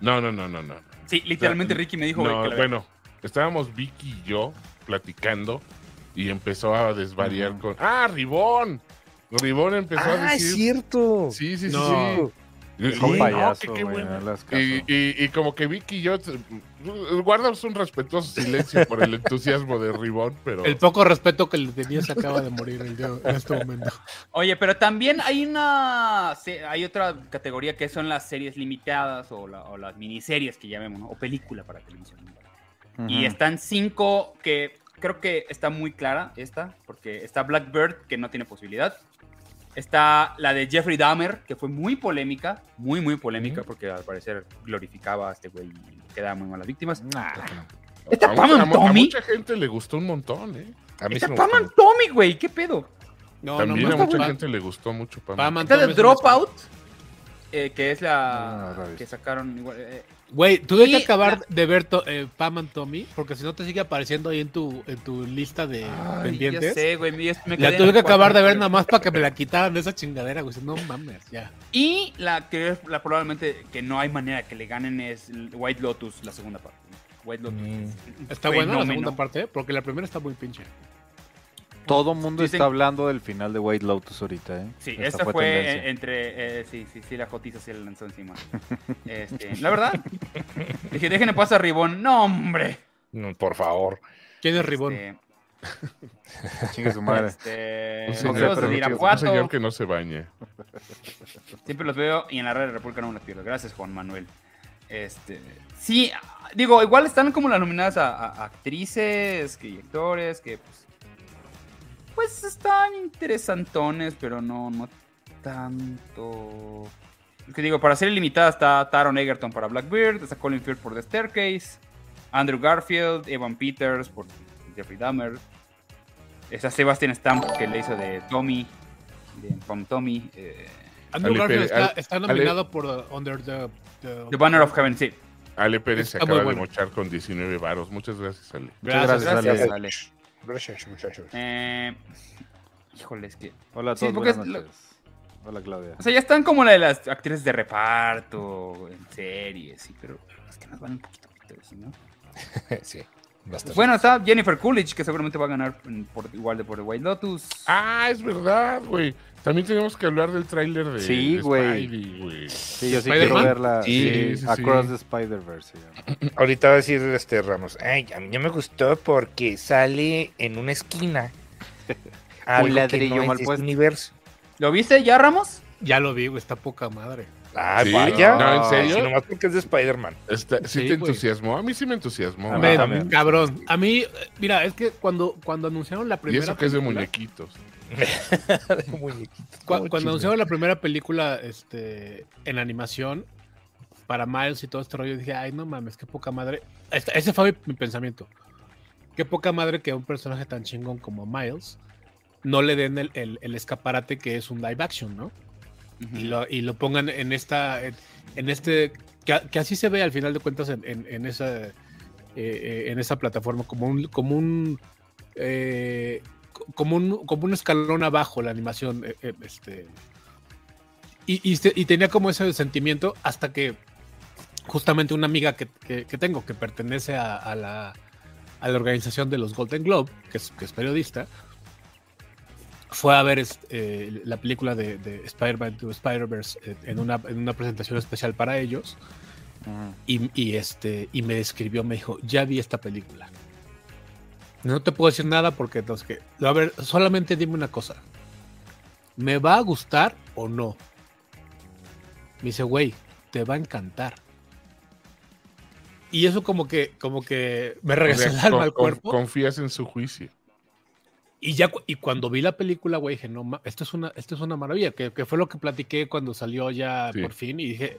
No, no, no, no, no. Sí, literalmente Ricky me dijo, No, bueno, estábamos Vicky y yo platicando y empezó a desvariar con. ¡Ah, Ribón! Ribón empezó a Ah, es decir. cierto. Sí, sí, sí, No. sí. Y- Dijo y-. Y, y- y como que Vicky y yo guardamos un respetuoso silencio por el entusiasmo de Ribón, pero El poco respeto que le tenía se acaba de morir el día- en este momento. Oye, pero también hay una. Hay otra categoría que son las series limitadas o, la- o las miniseries que llamemos, ¿no? O película para televisión. Y Ujú. están cinco que creo que está muy clara esta, porque está Blackbird, que no tiene posibilidad. Está la de Jeffrey Dahmer, que fue muy polémica, muy, muy polémica, porque al parecer glorificaba a este güey y quedaba muy mal a las víctimas. ¿Está a, Pam mucha, and a mucha gente le gustó un montón, ¿eh? A mí sí Está me Pam and Tommy, güey, ¿qué pedo? No, También no, a mucha gente le gustó mucho Pam. Pam and de Tommy es un Dropout, eh, que es la no la he que sacaron igual. eh, Güey, tuve Y que acabar la- de ver to- eh, Pam and Tommy, porque si no te sigue apareciendo ahí en tu, en tu lista de ay, pendientes. ya sé, güey, me- me La quedé tuve en que acabar de ver nada más para que me la quitaran de esa chingadera, güey. No mames, ya. Y la que es la probablemente que no hay manera que le ganen es White Lotus, la segunda parte. White Lotus. Mm. Está buena la segunda parte, porque la primera está muy pinche. Todo mundo Dicen- está hablando del final de White Lotus ahorita, ¿eh? Sí, Esta esta fue, entre. eh, sí, sí, sí, la jotiza se le lanzó encima. Este, la verdad. Dije, déjenme pasar a Ribón. No, hombre. No, por favor. ¿Quién es Ribón? Este, Chingue su madre. este, Un señor, de un señor que no se bañe. Siempre los veo y en la red de República no me los pierdo. Gracias, Juan Manuel. Este, sí, digo, igual están como las nominadas a, a actrices que, y actores que pues, pues están interesantones, pero no, no tanto. Es que digo, para ser limitada está Taron Egerton para Blackbeard, está Colin Firth por The Staircase, Andrew Garfield, Evan Peters por Jeffrey Dahmer, está Sebastian Stamp que le hizo de Tommy, de Tommy. eh, Andrew Ale Garfield Pérez, está, nominado por uh, Under the, the- The Banner of Heaven, sí. Ale Pérez se acaba bueno. de mochar con 19 varos. Muchas gracias, Ale. Gracias, gracias, Gracias, Ale. Gracias, muchachos. Eh, híjole, es que. Hola a todos, porque buenas es lo- noches. Hola, Claudia. O sea, ya están como la de las actrices de reparto, en series, sí, pero es que nos van un poquito, poquito, ¿sí, ¿no? sí, bastante. Bueno, está Jennifer Coolidge, que seguramente va a ganar por, igual de por The White Lotus. Ah, es verdad, güey. También tenemos que hablar del tráiler de, Sí, de güey. Spidey, güey. Sí, yo sí ¿Spider-Man? quiero verla. Sí, Sí, sí, sí. Across the Spider-Verse. Ahorita va a decir este Ramos, ay, a mí no me gustó porque sale en una esquina. Que ladrillo no mal este puesto. universo. ¿Lo viste ya, Ramos? Ya lo vi, güey, está poca madre. Ah, Sí, vaya. no, ¿en serio? sí, nomás porque es de Spider-Man. ¿Sí, Sí, te güey. entusiasmó? A mí sí me entusiasmó. A mí cabrón. A mí, eh, mira, es que cuando, cuando anunciaron la Y primera. eso que es de muñequitos. De muñequitos. Cuando anunciaron la primera película este, en animación para Miles y todo este rollo, dije, ay, no mames, qué poca madre. Este- ese fue mi, mi pensamiento. Qué poca madre que a un personaje tan chingón como Miles no le den el, el- el escaparate que es un live action, ¿no? Y lo, y lo pongan en esta, en, en este, que, así se ve al final de cuentas en, en- en esa, eh, eh, en esa plataforma, como un, como un, eh, como un, como un escalón abajo la animación, eh, eh, este, y, y y tenía como ese sentimiento hasta que justamente una amiga que, que- que tengo que pertenece a, a la, a la organización de los Golden Globe, que es, que es periodista, fue a ver este, eh, la película de, de Spider-Man to Spider-Verse eh, en, una, en una presentación especial para ellos y, y, este, y me describió, me dijo, ya vi esta película. No te puedo decir nada porque entonces que, a ver, solamente dime una cosa. ¿Me va a gustar o no? Me dice, güey, te va a encantar. Y eso como que, como que me regresó el alma al cuerpo. confías en su juicio. Y ya y cuando vi la película, güey, dije, no, esto es una, esto es una maravilla, que, que fue lo que platiqué cuando salió ya Sí. por fin, y dije,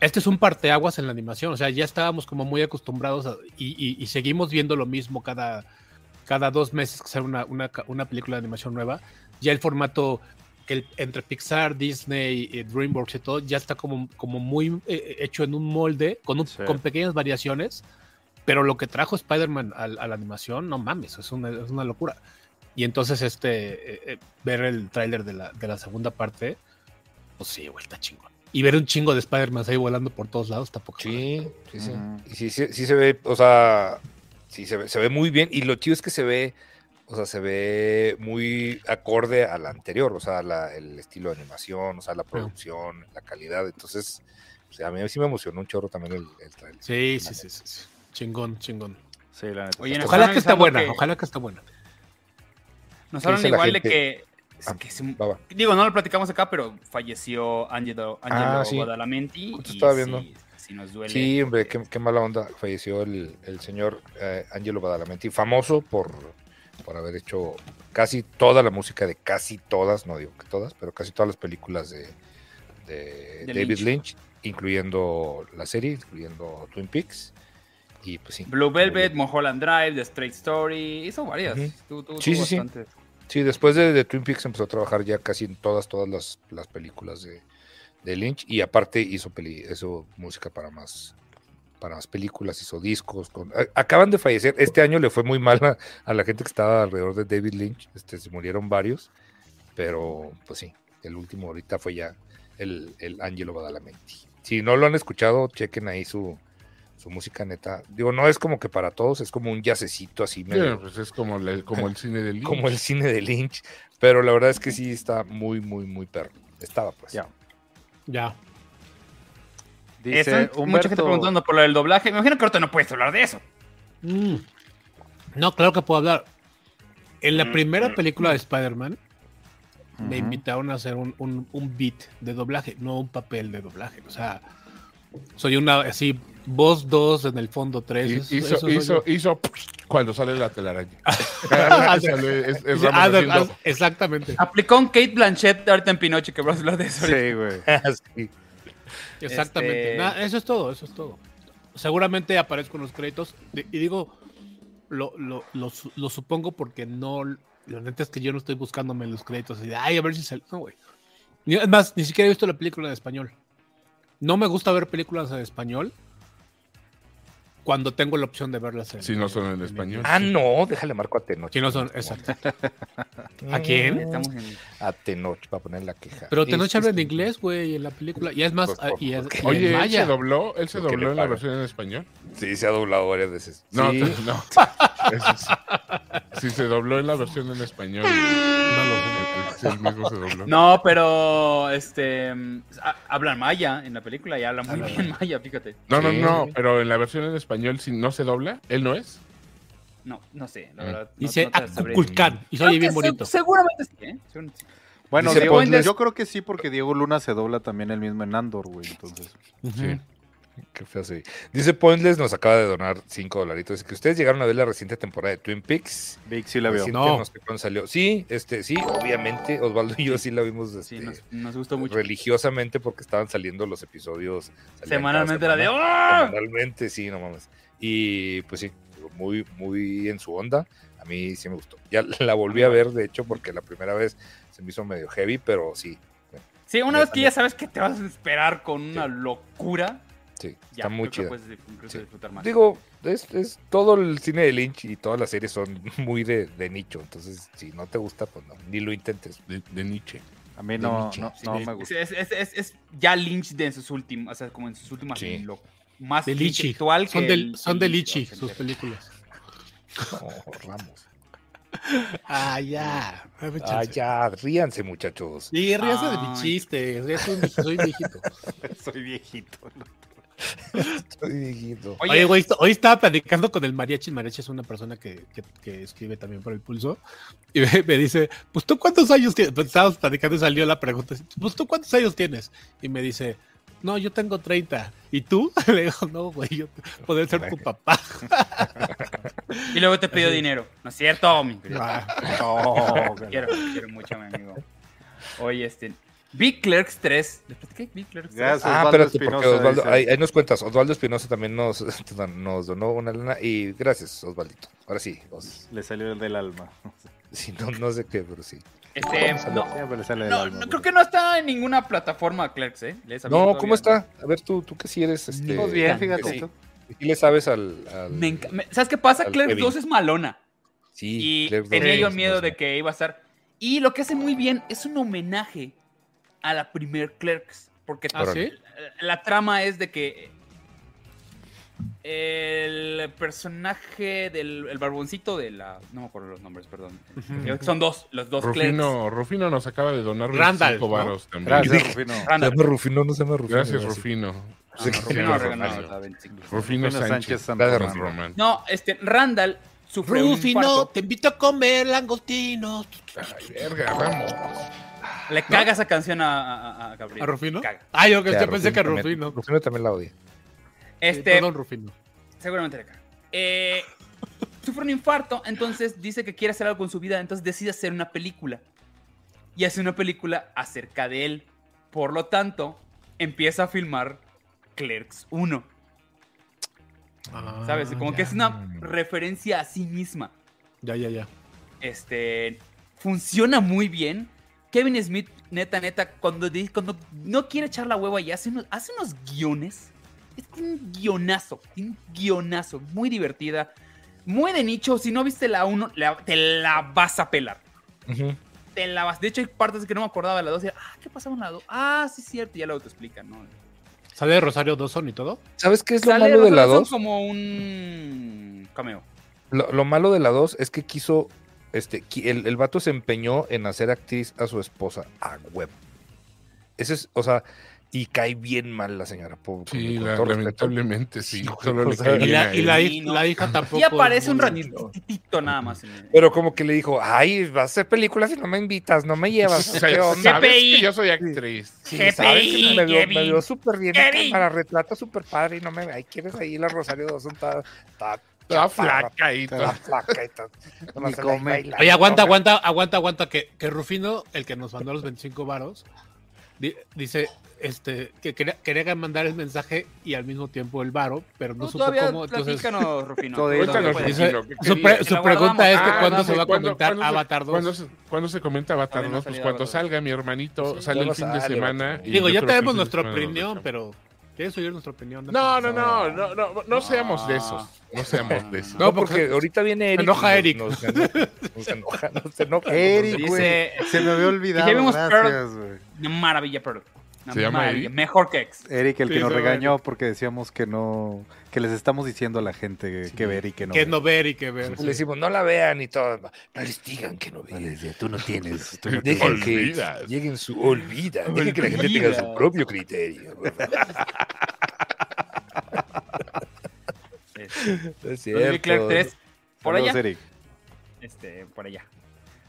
este es un parteaguas en la animación, o sea, ya estábamos como muy acostumbrados a- y, y- y seguimos viendo lo mismo cada, cada dos meses que sale una, una, una película de animación nueva. Ya el formato el, entre Pixar, Disney, eh, DreamWorks y todo, ya está como, como muy eh, hecho en un molde, con, un- Sí. con pequeñas variaciones, pero lo que trajo Spider-Man a, a la animación, no mames, es una, es una locura. Y entonces, este, eh, eh, ver el tráiler de la, de la segunda parte, pues sí, güey, está chingón. Y ver un chingo de Spider-Man ahí volando por todos lados, tampoco. Sí, sí, sí. Y sí, sí, sí se ve, o sea, sí se ve, se ve muy bien. Y lo chido es que se ve, o sea, se ve muy acorde a la anterior, o sea, la- el estilo de animación, o sea, la producción, la calidad. Entonces, o sea, a mí sí me emocionó un chorro también el, el trailer. Sí, sí, sí, sí, sí. Chingón, chingón. Sí, la neta. Oye, está- nos Ojalá que esté buena, que- ojalá que esté buena. Nos ¿Qué hablan igual de que, Ah, que se- Va, va. digo, no lo platicamos acá, pero falleció Angelo, Angelo Ah, sí. Badalamenti. Justo y estaba viendo. Sí, sí nos duele. Sí, hombre, qué, qué mala onda. Falleció el, el señor eh, Angelo Badalamenti, famoso por, por haber hecho casi toda la música de casi todas, no digo que todas, pero casi todas las películas de, de De David Lynch. Lynch. incluyendo la serie, incluyendo Twin Peaks. Y pues sí. Blue Velvet. Mulholland Drive, The Straight Story, hizo varias. Ujú. Tú- tú- Sí, tú sí, sí. Sí, después de, de Twin Peaks empezó a trabajar ya casi en todas, todas las, las películas de, de Lynch y aparte hizo, peli, hizo música para más, para más películas, hizo discos. Con, a- acaban de fallecer, este año le fue muy mal a, a la gente que estaba alrededor de David Lynch, este, se murieron varios, pero pues sí, el último ahorita fue ya el, el Angelo Badalamenti. Si no lo han escuchado, chequen ahí su, su música neta. Digo, no es como que para todos, es como un yacecito así medio, Sí, pues es como, la- como el cine del como el cine de Lynch, pero la verdad es que sí está muy, muy, muy perro. Estaba pues. Ya. Ya. Dice Están mucha gente Humberto. preguntando por lo del doblaje. Me imagino que ahorita no puedes hablar de eso. Mm. No, claro que puedo hablar. En la primera película de Spider-Man me invitaron a hacer un, un, un beat de doblaje, no un papel de doblaje. O sea, soy una así, voz 2 en el fondo 3. Y- Hizo, hizo, hizo cuando sale la telaraña. es, es Ramos Ah, haciendo- exactamente, Aplicó un Kate Blanchett ahorita en Pinocho, que vamos a hablar de eso. Sí, güey. Sí. exactamente. Este- Nada, eso es todo, eso es todo. Seguramente aparezco en los créditos de- y digo, lo, lo, lo, lo supongo porque no, lo neta es que yo no estoy buscándome en los créditos y de, ay, a ver si sale. No, güey. Es más, ni siquiera he visto la película en español. No me gusta ver películas en español cuando tengo la opción de verlas en Si no son en español. Ah, no, déjale marco a Tenoch. Si no son, exacto. ¿A quién? Estamos en- A Tenoch para poner la queja. Pero Tenoch habla en inglés, güey, en la película. Y es más, Pues, por- y es, porque- y en Oye, ¿él se dobló, él se dobló en la versión en español. Sí, se ha doblado varias veces. No, no. Eso sí. Sí, se dobló en la versión en español. No lo mismo se dobló. No, pero este mm, ha- hablan maya en la película y habla muy bien maya, fíjate. No, no, no, pero en la versión en español, si no se dobla, él no es. No, no sé, la Mm. verdad. no- Dice no. Y oye bien que se- bonito. seguramente sí, ¿eh? Seguramente sí. Bueno, Dice Diego- Pointless- yo creo que sí, porque Diego Luna se dobla también el mismo en Andor, güey. Entonces, Sí. Qué feo ve. Dice Pointless, nos acaba de donar 5 dolaritos. Dice que ustedes llegaron a ver la reciente temporada de Twin Peaks. Vic sí la veo. Reciente, No. no sé cuándo salió. Sí, este, sí, obviamente. Osvaldo y yo sí la vimos Sí, este, nos, nos gustó mucho. religiosamente porque estaban saliendo los episodios. Semanalmente era de. ¡Ah! Semanalmente, sí, no mames. Y pues sí, muy, muy en su onda. A mí sí me gustó. Ya la volví a ver, de hecho, porque la primera vez se me hizo medio heavy, pero sí, Sí, una vez que ya sabes que te vas a esperar con una locura, sí, ya está muy Sí. más. Digo, es, es todo el cine de Lynch y todas las series son muy de, de nicho. Entonces, si no te gusta, pues no, ni lo intentes. De, de Nietzsche. A mí no, Nietzsche. no, Sí, no es, me gusta. Es, es- es- es ya Lynch de en sus últimos, o sea, como en sus últimas Sí. lo más De Lichi. Son que de, el- son de Lynch, Lichi, sus películas. No, Ramos. Ah, ya. Ah, ya, ríanse, muchachos. Sí, ríase de mi chiste. mi- soy viejito. Soy viejito. ¿no? Estoy viejito. Oye, güey, hoy estaba platicando con el mariachi. El mariachi es una persona que, que- que escribe también por el pulso. Y me, me dice, pues tú cuántos años tienes. Pues estábamos platicando y salió la pregunta. Pues tú cuántos años tienes. Y me dice, no, yo tengo 30. ¿Y tú? Le digo, no, güey, yo poder ser tu papá. y luego te pidió dinero. ¿No es cierto, mi? Ah, No, quiero mucho, mi amigo. Oye, este. Big Clerks 3. ¿Le platiqué Big Clerks 3? Gracias. Ah, espérate, porque Osvaldo, ahí, ahí nos cuentas. Osvaldo Espinosa también nos, nos donó una lana y gracias, Osvaldito. Ahora sí, os- Le salió el del alma. sí, no, no sé qué, pero sí. Este, no, Siempre le sale del no, alma. no, creo que no está en ninguna plataforma Clerks, ¿eh? ¿Les aviso No, todavía? ¿cómo está? A ver, tú, tú que sí eres. Este, Pues bien, que fíjate. Sí, sí le sabes al. al- Me enca- me- ¿Sabes qué pasa? Clerks Kevin. 2 es malona. Sí, Y Clerks tenía yo es- miedo es- de que iba a estar. Y lo que hace muy bien es un homenaje a la primer Clerks. Porque ¿Ah, sí? la trama es de que el personaje del el barboncito de la. No me acuerdo los nombres, perdón. Ujú. Son dos, los dos Clerks. Rufino, Rufino nos acaba de donar Randall, 25 ¿no? varos también. Gracias, Rufino. Se Randall. llama Rufino, no se llama Rufino. Gracias. Rufino. Ah, no, Rufino Rufino. está 25. Rufino Rufino Sánchez. Sánchez San Gracias, Román. Rufino. No, este, Randall sufre un infarto. te invito a comer langostinos. Ay, verga, vamos. Le caga esa canción a, a, a Gabriel. ¿A Rufino? Caga. Ah, yo, que yo pensé que a también- Rufino. Rufino también la odia. Este, Perdón, Rufino. seguramente le caga. Eh, sufre un infarto, entonces dice que quiere hacer algo con su vida, entonces decide hacer una película. Y hace una película acerca de él. Por lo tanto, empieza a filmar Clerks 1. ¿Sabes? Como que es una referencia a sí misma. Ya, ya, ya. Este. Funciona muy bien. Kevin Smith, neta, neta, cuando, cuando no quiere echar la hueva y hace unos, hace unos guiones. Es un guionazo. Un guionazo. Muy divertida. Muy de nicho. Si no viste la 1, te la vas a pelar. Te la vas. De hecho, hay partes que no me acordaba de la 2. y era, Ah, ¿qué pasaba en la 2? Ah, sí, es cierto. y Ya luego te explican, ¿no? ¿Sale Rosario Dawson y todo? ¿Sabes qué es lo Sale malo de la Rosario 2? como un cameo. Lo, lo malo de la 2 es que quiso. Este, el, el vato se empeñó en hacer actriz a su esposa a web. Ese es, o sea, y cae bien mal la señora. por- Sí, la- lamentablemente sí. Sí, Solo o le sea, cae Y bien la, y hija tampoco. Y aparece un ratitito nada más. en el- Pero como que le dijo, ay, vas a hacer películas y no me invitas, no me llevas. O sea, que yo soy actriz. Sí, GPI, sabes que me vio, me vio súper bien cámara, retrata súper padre y no me ay, quieres ahí la Rosario Dawson está, está, Toda flaca y está toda- flaca y Oye, aguanta, aguanta, aguanta, aguanta, que, que Rufino, el que nos mandó los 25 varos, di- dice este, que quería, quería mandar el mensaje y al mismo tiempo el varo, pero no supo cómo. Entonces, platícanos, Rufino. Todavía Cuéntanos, puedes. Dice- Rufino, ¿qué su, pre- pregunta es que Ah, cuándo no, se va a ¿cuándo- comentar cuándo Avatar 2. ¿Cuándo se, cuándo se comenta Avatar Todavía no 2? ha Pues cuando salga mi hermanito, Sí, sale el fin de semana. Digo, ya tenemos nuestra opinión, pero ¿quieres oír nuestra opinión? No, no, no, no, no, no seamos de esos. No seamos de esos. No, porque ahorita viene Eric. enoja Eric. Nos, nos, nos enoja, nos enoja. Eric, güey. Se me había olvidado. Ya vimos Gracias, güey. una maravilla, pero. ¿Se llama. Eric? Mejor que ex. Eric, el Sí, que nos regañó porque decíamos que no, que les estamos diciendo a la gente que, que ver y que no. que ver. no ver y que ver. Le decimos, no la vean y todo. No les digan que no vean. tú no tienes. Dejen que lleguen su olvida. Dejen que la gente tenga su propio criterio. Este, Es cierto. 3. Por Saludos, allá. Eric. Este, por allá.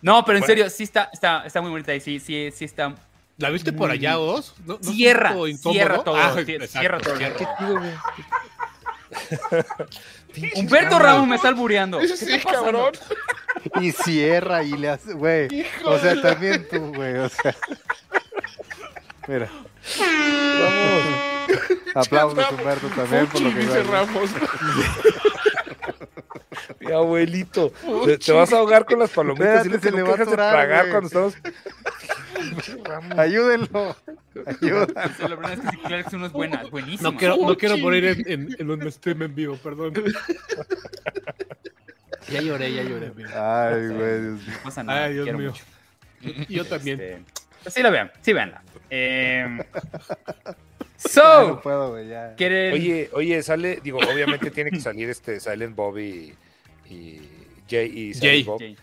No, pero en Bueno. serio, sí está, está, está muy bonita y sí, sí, sí está. ¿La viste por allá, Oz? ¿No, no un Cierra, cierra todo, Ah, cierra todo. cierra. Qué güey. Humberto Ramos me está albureando. Ese sí, cabrón. Y cierra y le hace, güey. O sea, también tú, güey. O sea. Mira. Aplausos, Humberto, también por lo que dice Ramos. Mi abuelito. Te, te vas a ahogar con las palomitas y Espérate, que se le va a dejas de atorar, tragar cuando estamos. Ayúdenlo. Ayúdenlo. La verdad es que sí, Clerks 1 es buena, es buenísima. No quiero, no quiero morir en, en, en un stream en vivo, perdón. Ya lloré, ya lloré. mira. Ay, güey. Dios mío. No pasa nada. Ay, Dios quiero mío. mucho. Yo también. Este, pues sí la vean, sí veanla. Eh, so, no puedo, güey. Ya. ¿quieren? Oye, oye, sale, digo, obviamente tiene que salir este Silent Bob y, y Jay y Silent Jay. Bob. Sí.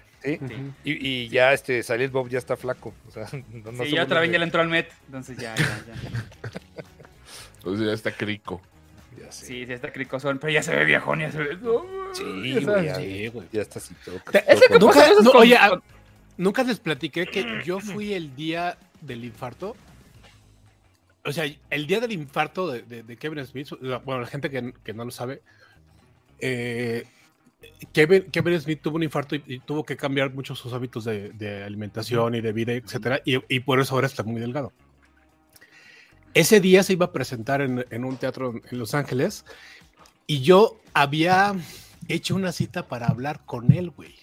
Y, y ya este Silent Bob ya está flaco. O sea, no, no sí, ya otra vez ya le entró al Met, entonces ya, ya, ya. O sea, ya está crico. ya sé. Sí, sí está cricosón, pero ya se ve viejón, ya se ve. Sí, güey, ya, Sí, güey. ya está así todo. Nunca, no, con- oye, con- nunca les platiqué que yo fui el día del infarto. O sea, el día del infarto de, de- de Kevin Smith, bueno, la gente que, que no lo sabe, eh, Kevin, Kevin Smith tuvo un infarto y, y tuvo que cambiar muchos sus hábitos de, de alimentación y de vida, etcétera, y, y por eso ahora está muy delgado. Ese día se iba a presentar en, en un teatro en- en Los Ángeles y yo había hecho una cita para hablar con él, güey.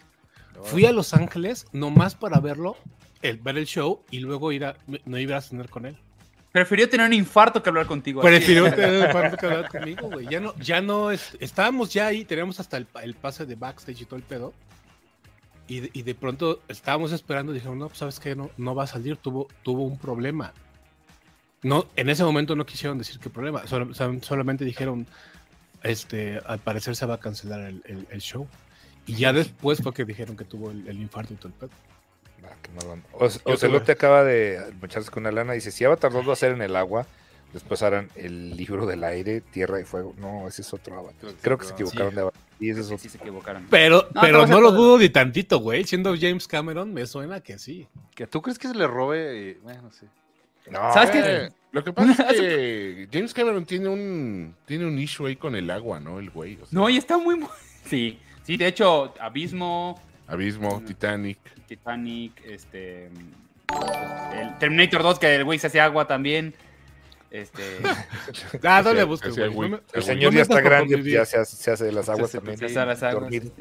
Fui a Los Ángeles nomás para verlo, el, ver el show y luego ir a, no iba a cenar con él. Prefirió tener un infarto que hablar contigo. Prefirió tener el pan que hablar conmigo, güey. Ya no, ya no, es- estábamos ya ahí, teníamos hasta el, el pase de backstage y todo el pedo. Y de, y de pronto estábamos esperando, dijeron, no, pues sabes que no, no va a salir, tuvo, tuvo un problema. No, en ese momento no quisieron decir qué problema, solo- solamente dijeron, este, al parecer se va a cancelar el, el- el show. Y ya después fue que dijeron que tuvo el, el infarto y todo el pedo. Ah, qué mal. O- Ocelote acaba de echarse con una lana. Dice: Si Avatar 2 va a ser en el agua, después harán el libro del aire, tierra y fuego. No, ese es otro Avatar. Creo que se equivocaron de Avatar. Y ese es Sí, otro. sí se equivocaron. Pero No, pero no lo dudo ni tantito, güey. Siendo James Cameron, me suena que sí. ¿Que ¿Tú crees que se le robe? y- Bueno, sí. No, ¿Sabes qué? Eh, lo que pasa es que James Cameron tiene un tiene un issue ahí con el agua, ¿no? El güey. o sea, No, y está muy... mu- Sí, sí, de hecho, Abismo, Abismo, Titanic. Titanic, este... El Terminator 2, que el güey se hace agua también. Este... Ah, no le busques, güey. güey. No me- El señor ya está grande, ya se hace, se hace de las aguas Se también. se hace las aguas. dormido.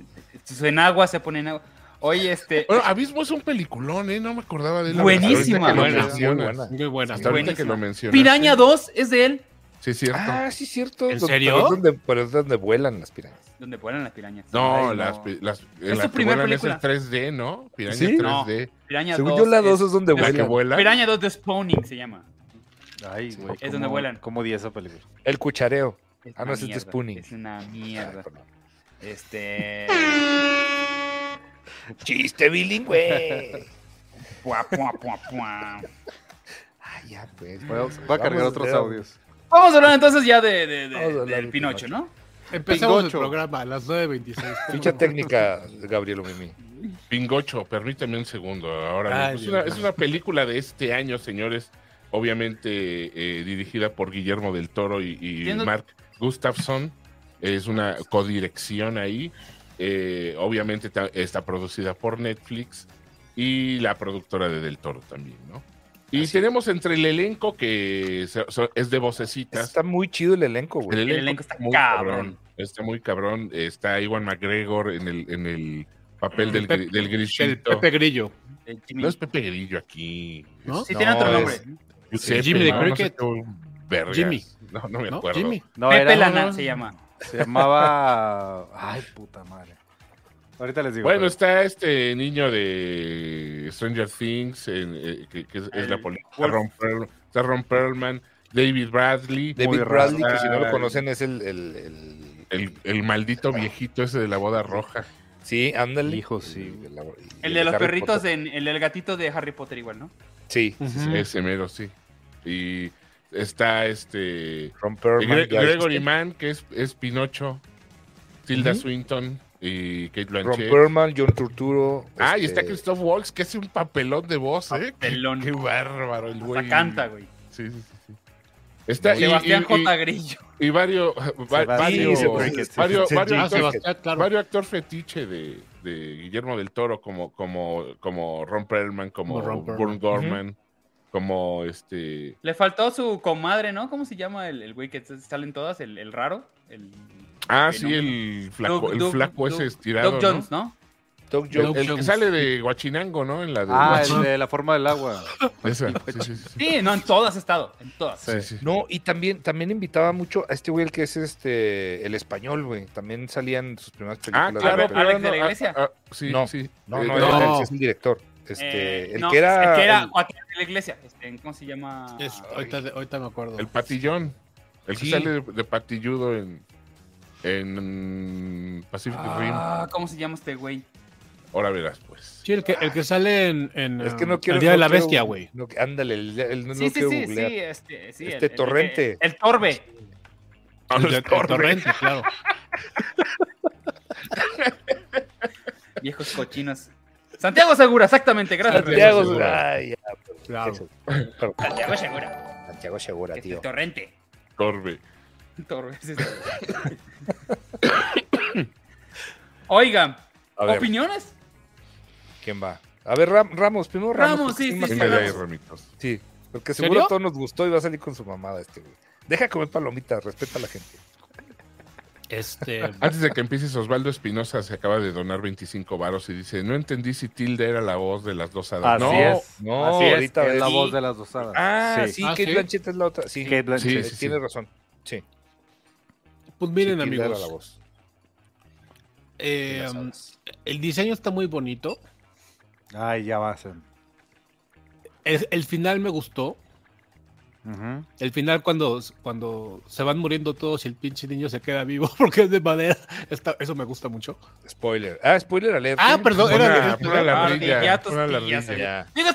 En agua se pone en agua. Oye, este... Bueno, Abismo es un peliculón, ¿eh? No me acordaba de él. Buenísima. Buena, muy buena. Muy buena. Hasta que lo. Piraña 2 es de él. Sí, es cierto. Ah, sí, cierto. ¿En Donde- serio? Pero es donde, pero es donde vuelan las pirañas. Donde vuelan las pirañas. no, Ay, las, no. pi- las, Es la su que primer vuelan es el película. 3D, ¿no? Piraña ¿Sí? 3D. Piraña Según 2 yo, la 2 es donde La que vuelan. vuela. Piraña 2 de Spawning se llama. Ay, güey. Es donde ¿cómo- vuelan. ¿Cómo di esa película? El cuchareo. Es Ah, no, es de Spooning. Es una mierda. Este. Chiste bilingüe. Pua, pua, pua, pua. Ah, ya, pues. Voy a, cargar otros audios. Vamos a hablar entonces ya de, del de Pinocho, ¿no? Empezamos el programa a las 9.26. Ficha técnica, Gabriel Mimi. Pingocho, permíteme un segundo. Ahora Ay, mismo. es, una, mío. es una película de este año, señores. Obviamente eh, dirigida por Guillermo del Toro y, Mark Gustafson. Es una codirección ahí. Eh, obviamente está producida por Netflix y la productora de Del Toro también, ¿no? Y tenemos entre el elenco que es de vocecitas. Está muy chido el elenco, güey. El elenco, elenco está muy cabrón. Está muy cabrón. Está Iwan McGregor en el, en el papel del, Pepe- del El grillito. Pepe Grillo, El. No es Pepe Grillo aquí. ¿no? Sí, tiene otro No, nombre. es- Jimmy de no, no sé Cricket. qué vergas. Jimmy. No, no me ¿No? acuerdo. Jimmy. No, Pepe era- Lana se llama. Se llamaba. Ay, puta madre. Ahorita les digo. Bueno, pero- está este niño de Stranger Things, en, eh, que, que es, la política. Wolf. Ron, Perl- está Ron Perlman, David Bradley, David Bradley, que si no lo conocen, es el. el, el- el, el maldito viejito ese de la boda roja. Sí, ándale. Hijo, sí. El de los Harry perritos, en, el del gatito de Harry Potter igual, ¿no? Sí, Ujú. Ese mero, sí. Y está este Ron Perlman. Gre- Gregory dijiste. Mann, que es, es Pinocho. Tilda. Swinton, y Kate Ron Blanchett. Perlman, John Turturro. Ah, y este, está Christoph Waltz, que hace un papelón de voz, ¿eh? Papelón. qué bárbaro el güey. canta, güey. Sí, sí, sí. sí. Está, y, Sebastián y- J. Grillo. y, y varios, va- Sebastián varios, Sebastián. varios, Sí, varios Ah, actores- Sebastián, claro. varios actor fetiche de, de Guillermo del Toro, como, como, como Ron Perlman, como Ron. Burn Gorman, como este. Le faltó su comadre, ¿no? ¿Cómo se llama el, el güey que salen todas? El, el raro. El, Ah, sí, el flaco, Doug- el flaco Doug- ese estirado. Doug ¿no? Jones, ¿no? Doug El, Jones. El que sale de Guachinango, ¿no? En la de. Ah, el de la forma del agua. Esa, sí, sí, sí, sí. Sí, no, en todas ha estado. En todas. Sí, sí. No, y también, también invitaba mucho a este güey, el que es este el español, güey. También salían sus primeras películas. Ah, de claro, pero Alex de la ah, Iglesia. ah, sí, No, sí. No, Eh, no, era no. él, es el director. Este, Eh, el no, que era. El que era el- Joaquín de la Iglesia. Este, ¿Cómo se llama? Es- ahorita, ahorita me acuerdo. El patillón. El que sale de, de patilludo en, en Pacific Rim. Ah, ¿Cómo se llama este güey? Ahora verás, pues. Sí, el que, el que sale en, en, es que um, no quiero. El Día de la quiero- Bestia, güey. no, ándale, el, el- no, sí, no sí, quiero sí, googlear. sí, este, sí. Este el- el- Torrente. El, Torbe. Ah, El, el torrente, claro. Viejos cochinos. Santiago Segura, exactamente, gracias. Santiago, Segura. ay, ya, Claro. eso. Pero- Santiago Segura. Santiago Segura, Este, tío. Torrente. Torbe. Sí. Oigan, A ver, ¿opiniones? ¿quién va? A ver, Ram- Ramos, primero Ramos. Ramos, sí, sí, sí, ramitos. Sí, porque ¿Serio? seguro a todos nos gustó y va a salir con su mamada este güey. Deja comer palomitas, respeta a la gente. Este. Antes de que empieces, Osvaldo Espinosa se acaba de donar 25 varos y dice: No entendí si Tilde era la voz de las dos hadas. Así no, es. no, Así es, ahorita es la voz de las dos hadas. Ah, sí, Sí. Ah, Kate ¿sí? Blanchett es la otra. Sí, Kate Blanchett. sí, Sí, sí, tiene sí. razón. Sí, Pues miren, amigos. la voz eh, el diseño está muy bonito. Ay, ya va a ser. El, el final me gustó. El final cuando, cuando se van muriendo todos y el pinche niño se queda vivo porque es de madera. Está- eso me gusta mucho. Spoiler. Ah, spoiler alert. Ah, ¿sí? perdón, Una- era eh.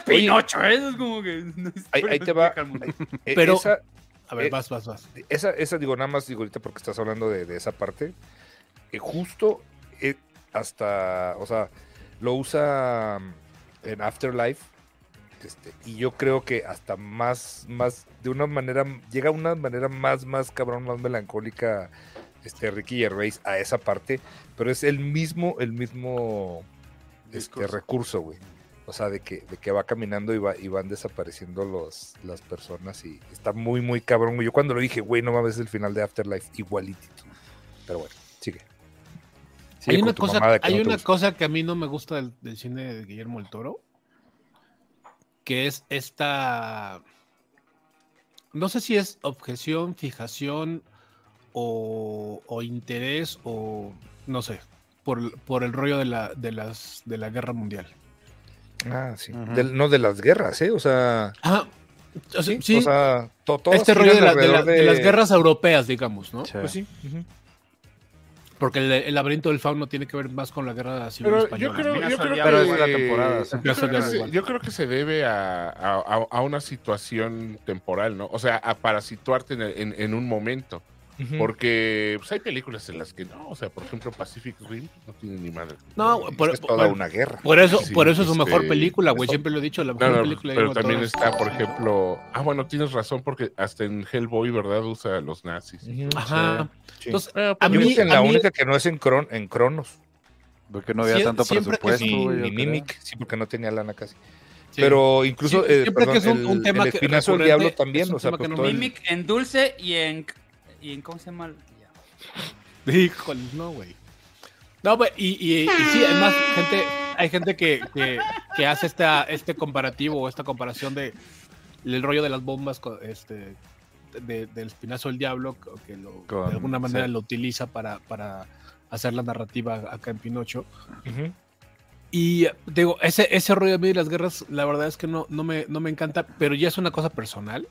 Pinocho, ¿eh? Eso es como que. no Ahí, ahí te va. Mundo. Eh, Pero- Esa, A ver, Eh, vas, vas, vas. esa, esa, digo, nada más digo ahorita porque estás hablando de, de esa parte. eh, justo eh, hasta, o sea, lo usa mm, en Afterlife. Este, y yo creo que hasta más, más, de una manera, llega a una manera más, más cabrón, más melancólica, este, Ricky Gervais a esa parte, pero es el mismo, el mismo, este, recurso, güey. O sea, de que, de que va caminando y, va, y van desapareciendo los, las personas y está muy, muy cabrón. Yo cuando lo dije, güey, no mames, es el final de Afterlife, igualitito. Pero bueno, sigue. Sigue Hay una, cosa, que hay no una cosa que a mí no me gusta del, del cine de Guillermo el Toro, que es esta, no sé si es objeción, fijación o, o interés o no sé, por, por el rollo de la, de, las, de la guerra mundial. Ah, sí. Del- no de las guerras, ¿eh? O sea, Ah, o sea, sí, sí, o sea, to- todas este rollo de, la- de la- de las guerras europeas, digamos, ¿no? Sí. Pues sí. ujú. Porque el, el laberinto del fauno tiene que ver más con la guerra civil Pero española. yo creo, yo que, Pero es de la temporada. sí. Yo Ya creo, que salió se, igual. yo creo que se debe a, a- una situación temporal, ¿no? O sea, a- para situarte en- en un momento. Porque pues, hay películas en las que no, o sea, por ejemplo, Pacific Rim no tiene ni madre. No, por, es toda bueno, una guerra. por eso, Sí, por eso es su este, mejor película, güey. eso- Siempre lo he dicho, la No, mejor no, película de pero también está, por ejemplo, ah, bueno, tienes razón porque hasta en Hellboy, ¿verdad? Usa a los nazis. Ujú, Ajá. sí. Entonces, Bueno, a mí, en a la mí- única que no es en, Cron, en Cronos. Porque no había Sie- tanto presupuesto. sí, ni, güey. Mimic, sí, porque no tenía lana casi. sí. Pero incluso, Sí, eh, siempre perdón, que es un- el, un tema el que- espinazo del diablo también, o sea, pues no Mimic en dulce y en. Y en ¿Cómo se llama? Híjole, no, güey. No, güey, y, y, y sí, además, gente, hay gente que, que, que hace esta, este comparativo o esta comparación de el rollo de las bombas con, este, de- del espinazo del diablo, que lo- Con- de alguna manera sí. lo utiliza para, para hacer la narrativa acá en Pinocho. Y digo, ese, ese rollo de mí de las guerras, la verdad es que no, no, me, no me encanta, pero ya es una cosa personal.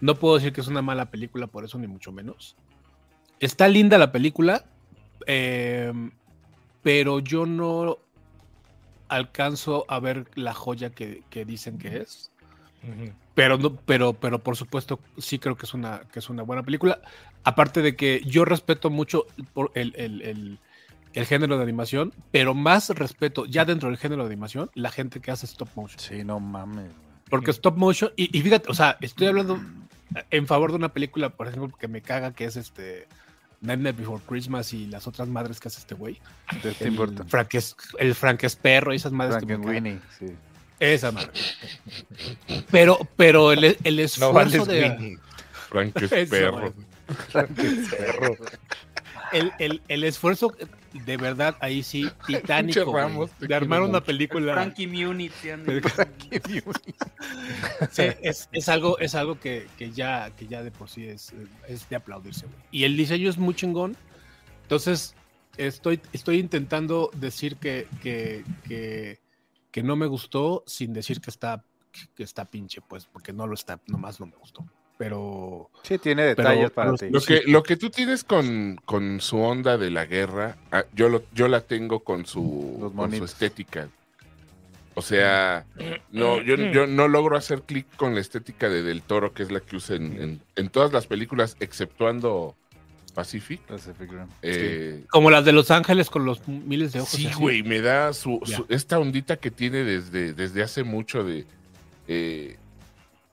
No puedo decir que es una mala película por eso, ni mucho menos. Está linda la película, eh, pero yo no alcanzo a ver la joya que, que dicen que es. Pero, no, pero, pero por supuesto sí creo que es una, que es una buena película. Aparte de que yo respeto mucho por el, el- el- el género de animación, pero más respeto ya dentro del género de animación, la gente que hace stop motion. Sí, no mames. güey. Porque stop motion, y, y fíjate, o sea, estoy hablando en favor de una película, por ejemplo, que me caga, que es este Nightmare Before Christmas y las otras madres que hace este güey. Tim El Burton. Frank es, el Frank es perro y esas madres que me cagan. sí. Esa madre. Pero, pero el, el No esfuerzo vales de. Winnie. Frank es perro. Perro. El, el, el esfuerzo de verdad ahí sí, titánico. Ramos, de armar una mucho. película. Frankie Munich. sí, anda. Sí, es, es algo, es algo que, que ya, que ya de por sí es, es de aplaudirse. güey. Y el diseño es muy chingón. Entonces, estoy, estoy intentando decir que, que, que, que no me gustó sin decir que está, que está pinche, pues, porque no lo está, nomás no me gustó. Pero Sí, tiene detalles Pero- para pero- ti. Lo que, lo que tú tienes con, con su onda de la guerra, ah, yo, lo, yo la tengo con su, con su estética. O sea, no, yo, yo no logro hacer clic con la estética de Del Toro, que es la que usa en, en- en todas las películas, exceptuando Pacific. Pacific Rim. Eh, como las de Los Ángeles con los miles de ojos. Sí, güey, me da su- esta ondita que tiene desde, desde hace mucho de... eh,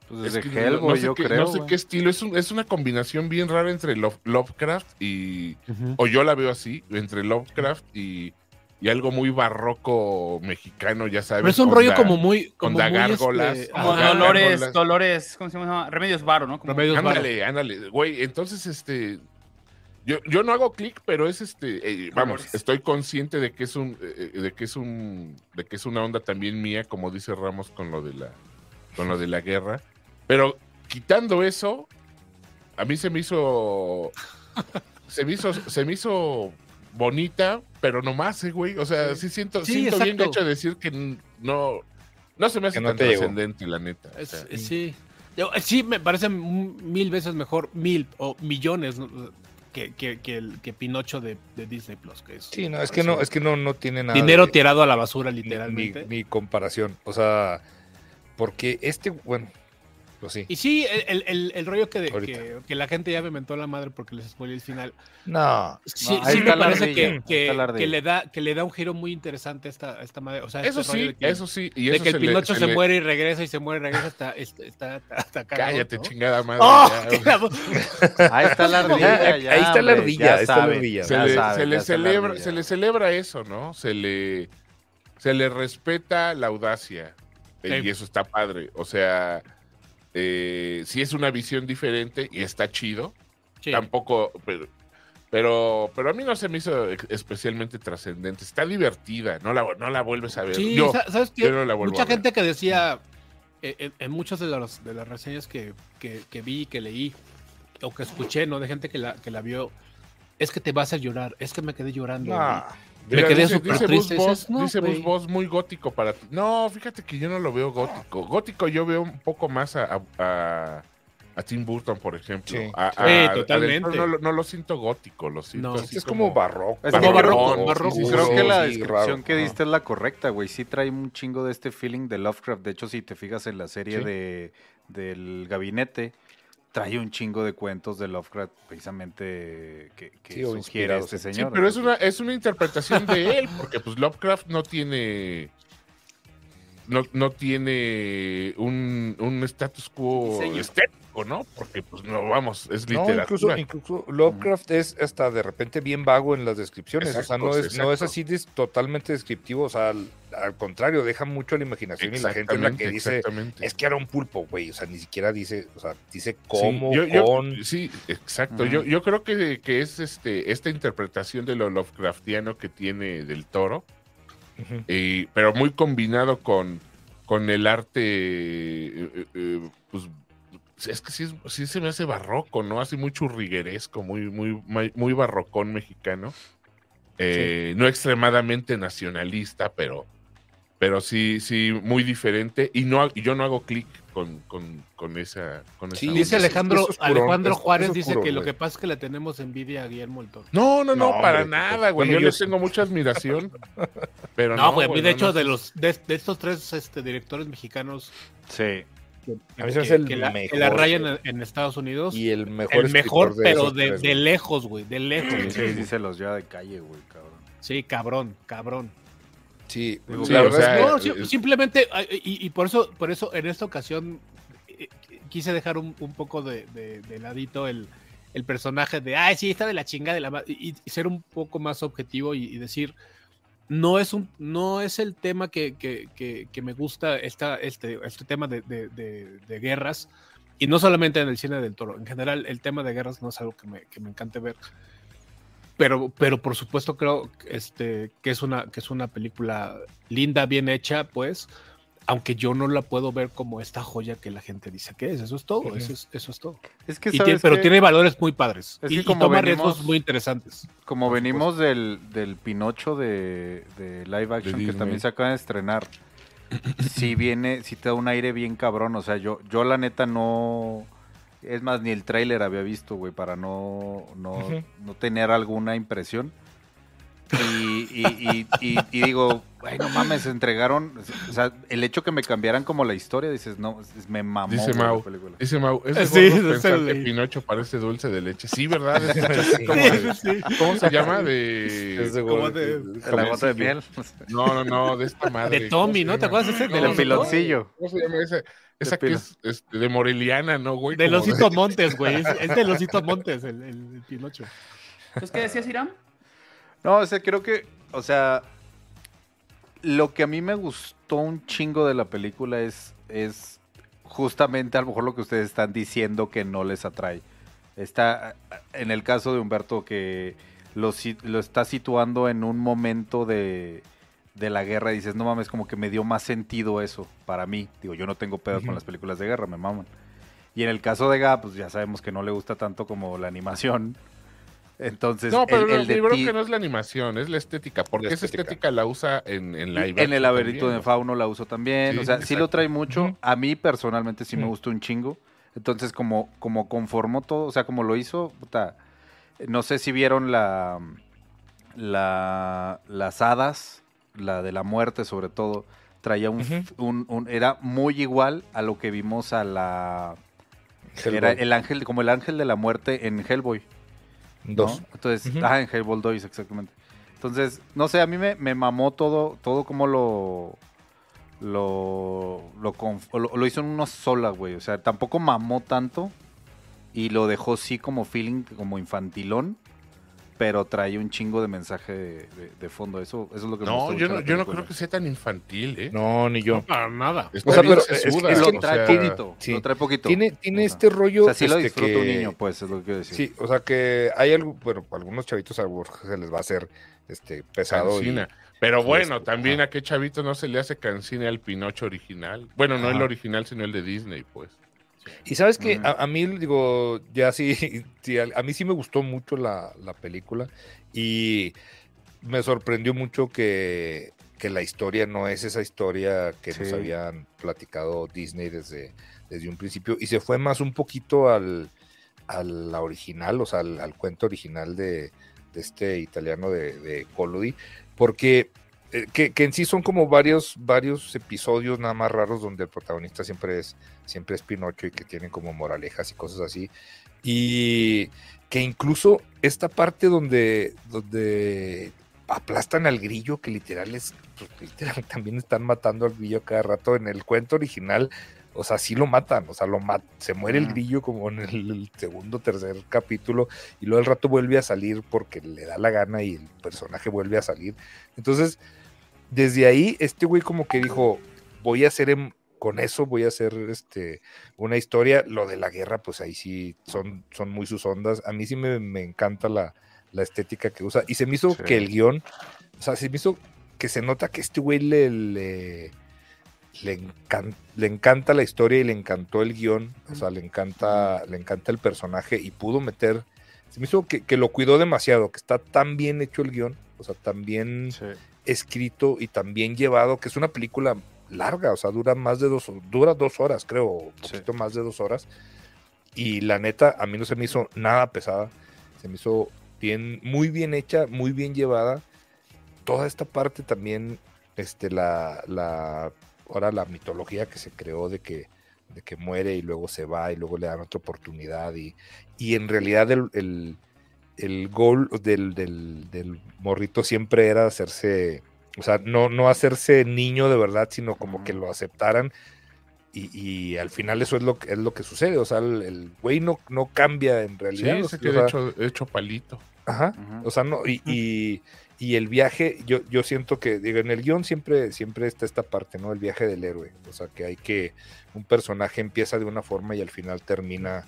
Pues es desde que no- Hellboy, no sé yo qué, creo. No sé güey. qué estilo, es, un- es una combinación bien rara entre Love- Lovecraft y... Ujú. O yo la veo así, entre Lovecraft y, y algo muy barroco mexicano, ya sabes. Pero es un rollo como muy. Como onda muy, gárgolas, este, Como Dolores, gárgolas. Dolores, ¿cómo se llama? Remedios Varo, ¿no? Como- Remedios Varo. Ándale, ándale, güey. Entonces, este. Yo, yo no hago clic, pero es este. eh, vamos, estoy consciente de que es un. eh, de que es un. De que es una onda también mía, como dice Ramos con lo de la. Con lo de la guerra. Pero quitando eso, a mí se me hizo. Se me hizo. Se me hizo bonita, pero no más, eh, güey. O sea, sí siento, Sí, siento bien exacto. hecho decir que no. No se me hace no tan trascendente, la neta. o Es- sea. es- sí. Yo- sí, me parece mil veces mejor, mil o millones ¿no? que, que, que el que Pinocho de, de Disney Plus. Que es, Sí, no, es que no, es que no, no tiene nada. dinero de- tirado a la basura, ni- literalmente. Ni, ni comparación. O sea, porque este, bueno, pues sí. Y sí, el, el- el- rollo que, de- que, que la gente ya me mentó la madre porque les spoilé el final. No, Sí, ahí sí me parece que, que- le da, que le da un giro muy interesante a esta, a esta madre. O sea, Eso este rollo sí, de que, eso sí. Y de eso que el se le- Pinocho se se, le- muere y regresa y se muere y regresa está, está, está, está- está cagado, Cállate, ¿no? chingada madre. ¡Oh! ya, Ahí está la ardilla. Ahí está la ardilla, está la ardilla. se le, sabe, se le ya está la celebra, ardilla. se le celebra eso, ¿no? Se le, se le respeta la audacia. Sí. Y eso está padre. O sea, eh, sí es una visión diferente y está chido. Sí. Tampoco, pero, pero, pero a mí no se me hizo especialmente trascendente. Está divertida, no la, no la vuelves a ver. Sí, Yo, sa- ¿sabes qué? yo no la vuelvo Mucha gente que decía en, en muchas de las, de las reseñas que, que, que vi, que leí o que escuché, ¿no? De gente que la, que la vio, es que te va a llorar, es que me quedé llorando. no. Me Mira, quedé dice, súper dice triste, Boss- no. Boss muy gótico para ti. No, fíjate que yo no lo veo gótico. Gótico yo veo un poco más a, a, a- a Tim Burton, por ejemplo. Sí. A- Sí, a- a Del totalmente. No, lo- no lo siento gótico, lo siento No. así es como barroco. Es como barroco, barroco. sí, sí, Creo sí, que la descripción raro. que diste es la correcta, güey. Sí trae un chingo de este feeling de Lovecraft. De hecho, si te fijas en la serie Sí. de, del gabinete, trae un chingo de cuentos de Lovecraft precisamente que, que Sí, o sugiere este Sí, Sí, señor. pero es una, es una interpretación de él, porque pues Lovecraft no tiene. No, no tiene un, un status quo Diseño. estético, ¿no? Porque, pues, no, vamos, es No, literatura. incluso, incluso Lovecraft es hasta de repente bien vago en las descripciones. o sea, no es, no es así totalmente descriptivo. O sea, al, al contrario, deja mucho a la imaginación y la gente es la que dice. Es que era un pulpo, güey. O sea, ni siquiera dice, o sea, dice Sí, cómo, yo- con. sí, exacto. Yo, yo creo que, que es este esta interpretación de lo Lovecraftiano que tiene del toro, Pero muy combinado con, con el arte, eh, eh, eh, pues es que sí, sí se me hace barroco, ¿no? Así muy churrigueresco, muy, muy, muy, barrocón mexicano. No extremadamente nacionalista, pero, pero sí, sí, muy diferente. Y no, yo no hago clic con, con, con esa, con esa Sí. Dice es- Alejandro, es Alejandro es- es Juárez dice que lo que pasa es que le tenemos envidia a Guillermo el Toro. No, no, no, No, para hombre, nada, güey. yo yo le tengo mucha admiración. Pero no, No, güey, a mí de no, hecho no. de los de, de estos tres este, directores mexicanos Sí. que, A mí se me hace que- el que la, que mejor, la rayan güey. en, en Estados Unidos, Y el mejor el mejor, de pero de, tres, de lejos, güey, de lejos. Sí, sí, sí se los lleva de calle, güey, cabrón. Sí, cabrón, cabrón. Sí, Sí, la o verdad es sea, que- No, eh, simplemente, eh, y, y por eso, por eso en esta ocasión eh, quise dejar un, un poco de, de- de ladito el, el personaje de, ay, sí, está de la chinga de la ma-", y, y ser un poco más objetivo y, y decir, no es un, no es el tema que, que- que- que me gusta esta, este, este tema de, de- de- de guerras, y no solamente en el cine del toro, en general el tema de guerras no es algo que me, que me encante ver. Pero, pero por supuesto creo este, que, es una, que es una película linda, bien hecha, pues, aunque yo no la puedo ver como esta joya que la gente dice que es. Eso es todo, eso, es, eso es todo. Es que, Y ¿sabes tiene- pero tiene valores muy padres. Es y, que y como toma venimos- riesgos muy interesantes. Como venimos del, del Pinocho de, de live action que también se acaba de estrenar, sí viene, sí te da un aire bien cabrón. O sea, yo, yo la neta no. Es más, ni el tráiler había visto, güey, para no, no, Ujú. no tener alguna impresión. Y, y, y, y- y digo, ay, no mames, se entregaron. O sea, el hecho que me cambiaran como la historia, dices, no, me mamó Dice Mau, película. Dice Mau, es de Sí, pensar que. Pinocho parece dulce de leche. Sí, ¿verdad? Es así como Sí, de- sí. ¿Cómo se llama? De... es de de- La gota de miel. No, no, no, de esta madre. De ¿cómo Tommy, ¿no? ¿Te acuerdas ese? No, Del no, piloncillo. ¿Cómo se llama esa? Esa que es este, de Moreliana, ¿no, güey? De Losito Montes, güey. Es, es de Losito Montes, el, el, el Pinocho. Entonces, ¿qué decías, Irán? No, o sea, creo que, o sea, lo que a mí me gustó un chingo de la película es, es justamente a lo mejor lo que ustedes están diciendo que no les atrae. Está en el caso de Humberto que lo, si- lo está situando en un momento de, de la guerra y dices, no mames, como que me dio más sentido eso para mí. Digo, yo no tengo pedos con Ujú. las películas de guerra, me maman. Y en el caso de Ga, pues ya sabemos que no le gusta tanto como la animación. Entonces, No, pero el, el de yo creo ti- que no es la animación, es la estética. Porque La esa estética. estética la usa en, en live en el laberinto de ¿no? Fauno la uso también. Sí, o sea, sí lo trae mucho. A mí personalmente sí me gustó un chingo. Entonces, como, como conformó todo, o sea, como lo hizo, puta, no sé si vieron la, la las hadas, la de la muerte sobre todo, traía un, Ujú. un- un- era muy igual a lo que vimos a la Hellboy. era el ángel, como el ángel de la muerte en Hellboy. ¿no? Dos. Entonces, ajá, en Hellboy 2, exactamente. Entonces, no sé, a mí me, me mamó todo, todo como lo lo lo, conf- lo lo hizo en una sola, güey. O sea, tampoco mamó tanto y lo dejó sí como feeling, como infantilón, pero trae un chingo de mensaje de, de- de fondo. Eso, eso es lo que me No, gustó yo no, yo no creo que sea tan infantil, ¿eh? No, ni yo. No, para nada. O sea, pero es- sesuda, es lo que o trae sea, poquito, sí. lo trae poquito. Tiene, tiene Ajá. este rollo. O sea, sí lo este, disfruta que- un niño, pues, es lo que quiero decir. Sí, o sea que hay algo, bueno, algunos chavitos a lo mejor se les va a hacer este pesado. y- Cancina. Pero y bueno, este, también a qué chavito no se le hace cancine al Pinocho original. Bueno, no el original, sino el de Disney, pues. Y sabes que a, a mí, digo, ya sí, sí, a, a mí sí me gustó mucho la, la película y me sorprendió mucho que, que la historia no es esa historia que nos habían platicado Disney desde, desde un principio y se fue más un poquito al, a la original, o sea, al, al cuento original de, de este italiano de, de Collodi, porque eh, que, que en sí son como varios, varios episodios nada más raros donde el protagonista siempre es, siempre es Pinocho y que tienen como moralejas y cosas así. Y que incluso esta parte donde, donde aplastan al grillo, que literal es, pues, literal, también están matando al grillo cada rato en el cuento original. O sea, sí lo matan, o sea, lo mat se muere el grillo como en el, el segundo, tercer capítulo, y luego al rato vuelve a salir porque le da la gana y el personaje vuelve a salir. Entonces, desde ahí, este güey como que dijo, voy a hacer con eso, voy a hacer este una historia. Lo de la guerra, pues ahí sí son, son muy sus ondas. A mí sí me, me encanta la, la estética que usa. Y se me hizo Sí. que el guion, o sea, se me hizo que se nota que este güey le, le, le, encan- le encanta la historia y le encantó el guion. O sea, le encanta, le encanta el personaje y pudo meter. Se me hizo que, que lo cuidó demasiado, que está tan bien hecho el guion, o sea, tan bien Sí. Escrito y tan bien llevado, que es una película larga, o sea, dura más de dos, dura dos horas, creo, un Sí. poquito más de dos horas. Y la neta, a mí no se me hizo nada pesada, se me hizo bien, muy bien hecha, muy bien llevada. Toda esta parte también, este, la, la, ahora la mitología que se creó de que, de que muere y luego se va y luego le dan otra oportunidad y, y en realidad el, el, el goal del, del, del morrito siempre era hacerse, o sea, no, no hacerse niño de verdad, sino como que lo aceptaran. Y, y al final eso es lo, que- es lo que sucede. O sea, el, el güey no, no cambia en Sí, realidad. o se sea, hecho, hecho palito. Ajá. O sea, no, y, y, y el viaje, yo, yo siento que, digo, en el guion siempre, siempre está esta parte, ¿no? El viaje del héroe. O sea, que hay que, un personaje empieza de una forma y al final termina,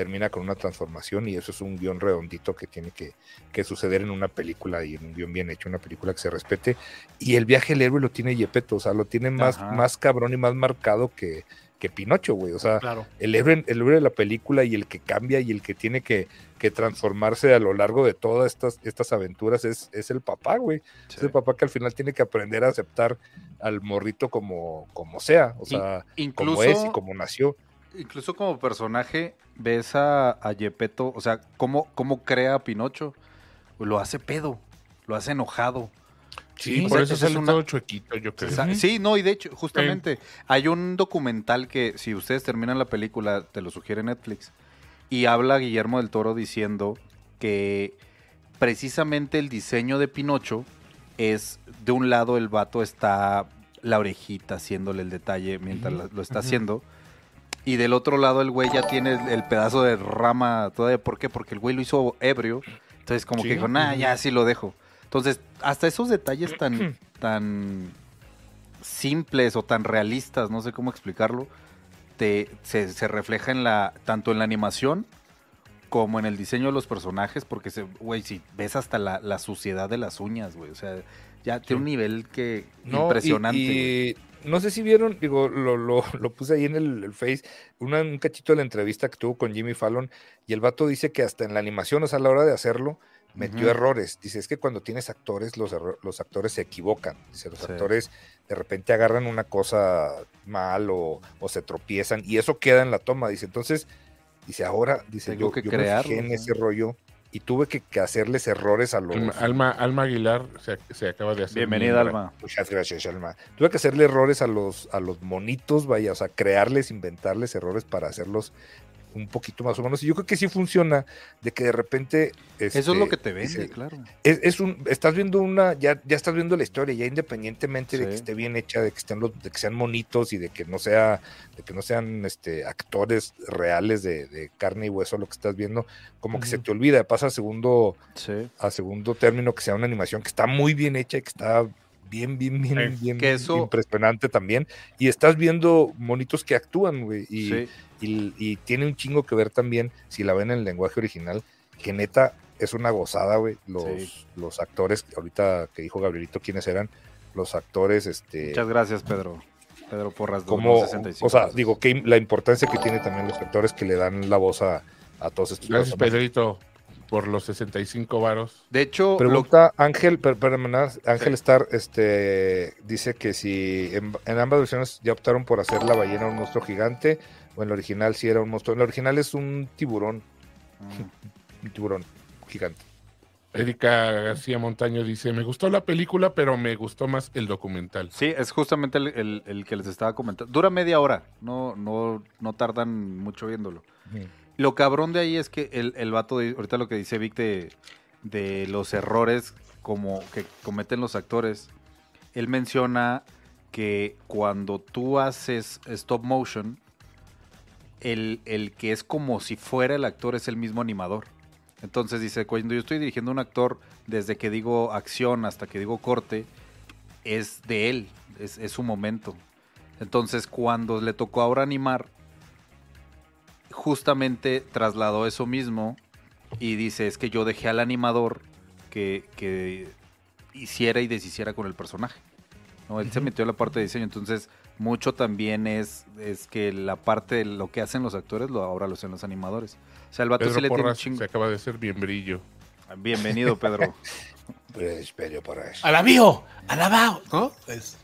termina con una transformación y eso es un guion redondito que tiene que, que suceder en una película y en un guion bien hecho, una película que se respete. Y el viaje del héroe lo tiene Yepeto, o sea, lo tiene más, Ajá. más cabrón y más marcado que, que Pinocho, güey. O sea, Claro. el héroe, el héroe de la película y el que cambia y el que tiene que, que transformarse a lo largo de todas estas, estas aventuras es, es el papá, güey. Es el papá que al final tiene que aprender a aceptar al morrito como, como sea, o sea, Incluso, como es y como nació. Incluso como personaje, ves a, a Gepetto, o sea, cómo, cómo crea a Pinocho. Lo hace pedo, lo hace enojado. Sí, por sea, eso es sale una- todo chuequito, yo creo. Sí, no, y de hecho, justamente, hay un documental que, si ustedes terminan la película, te lo sugiere Netflix, y habla Guillermo del Toro diciendo que precisamente el diseño de Pinocho es, de un lado el vato está la orejita haciéndole el detalle mientras lo está haciendo, y del otro lado el güey ya tiene el, el pedazo de rama todavía, ¿por qué? Porque el güey lo hizo ebrio, entonces como Sí. que dijo, nah, ya sí lo dejo. Entonces, hasta esos detalles tan, tan simples o tan realistas, no sé cómo explicarlo, te, se, se refleja en la, tanto en la animación como en el diseño de los personajes, porque, güey, si ves hasta la, la suciedad de las uñas, güey, o sea, ya tiene un nivel que No, impresionante. Y, no sé si vieron, digo, lo, lo, lo puse ahí en el, el Face, una- un cachito de la entrevista que tuvo con Jimmy Fallon, y el vato dice que hasta en la animación, o sea, a la hora de hacerlo, metió errores. Dice, es que cuando tienes actores, los, los actores se equivocan. Dice, los Sí. actores de repente agarran una cosa mal o, o se tropiezan, y eso queda en la toma. Dice, entonces, dice, ahora, dice, Tengo yo, que yo me fijé en ¿no? ese rollo y tuve que, que hacerles errores a los... Alma, Alma, Aguilar se, se acaba de hacer. Bienvenida. Alma. Muchas gracias, Alma. Tuve que hacerle errores a los, a los monitos, vaya, o sea, crearles, inventarles errores para hacerlos un poquito más humanos. Y yo creo que sí funciona, de que de repente... Eso es este, lo que te vende, dice, claro. es, es un, estás viendo una, ya, ya estás viendo la historia, ya independientemente de que esté bien hecha, de que estén los, de que sean monitos y de que no sea, de que no sean este actores reales de, de carne y hueso lo que estás viendo, como que se te olvida, pasa a segundo, Sí. a segundo término que sea una animación que está muy bien hecha y que está bien, bien, bien, Eh, bien que eso- impresionante también. Y estás viendo monitos que actúan, güey. Y, sí. Y, y tiene un chingo que ver también, si la ven en el lenguaje original, que neta es una gozada, güey. Los, Sí. los actores, ahorita que dijo Gabrielito quiénes eran, los actores, este. Muchas gracias, Pedro. Pedro Porras, como, 265 o sea, pesos. digo, que la importancia que tiene también los actores que le dan la voz a, a todos estos Gracias, personajes. Pedrito, por los 65 varos. De hecho, lo- Pregunta Ángel, per- nada, Ángel Star este, dice que si en, en ambas versiones ya optaron por hacer la ballena un monstruo gigante, o en la original si era un monstruo. En la original es un tiburón, Mm. un tiburón gigante. Erika García Montaño dice, me gustó la película, pero me gustó más el documental. Sí, es justamente el, el- el que les estaba comentando. Dura media hora, no, no, no tardan mucho viéndolo. Lo cabrón de ahí es que el, el vato, de- ahorita lo que dice Vic de, de los errores como que cometen los actores, él menciona que cuando tú haces stop motion, el, el que es como si fuera el actor es el mismo animador. Entonces dice, cuando yo estoy dirigiendo a un actor, desde que digo acción hasta que digo corte, es de él, es, es su momento. Entonces cuando le tocó ahora animar, justamente trasladó eso mismo y dice, es que yo dejé al animador que, que hiciera y deshiciera con el personaje. ¿no? Él se metió en la parte de diseño, entonces mucho también es, es que la parte de lo que hacen los actores lo ahora lo hacen los animadores. O sea, el vato sí Pedro le tiene un Porras chingo. se acaba de hacer bien brillo. Bienvenido, Pedro. Pues, pero por eso. ¡Alabío! ¡Alabao! ¿No? Es,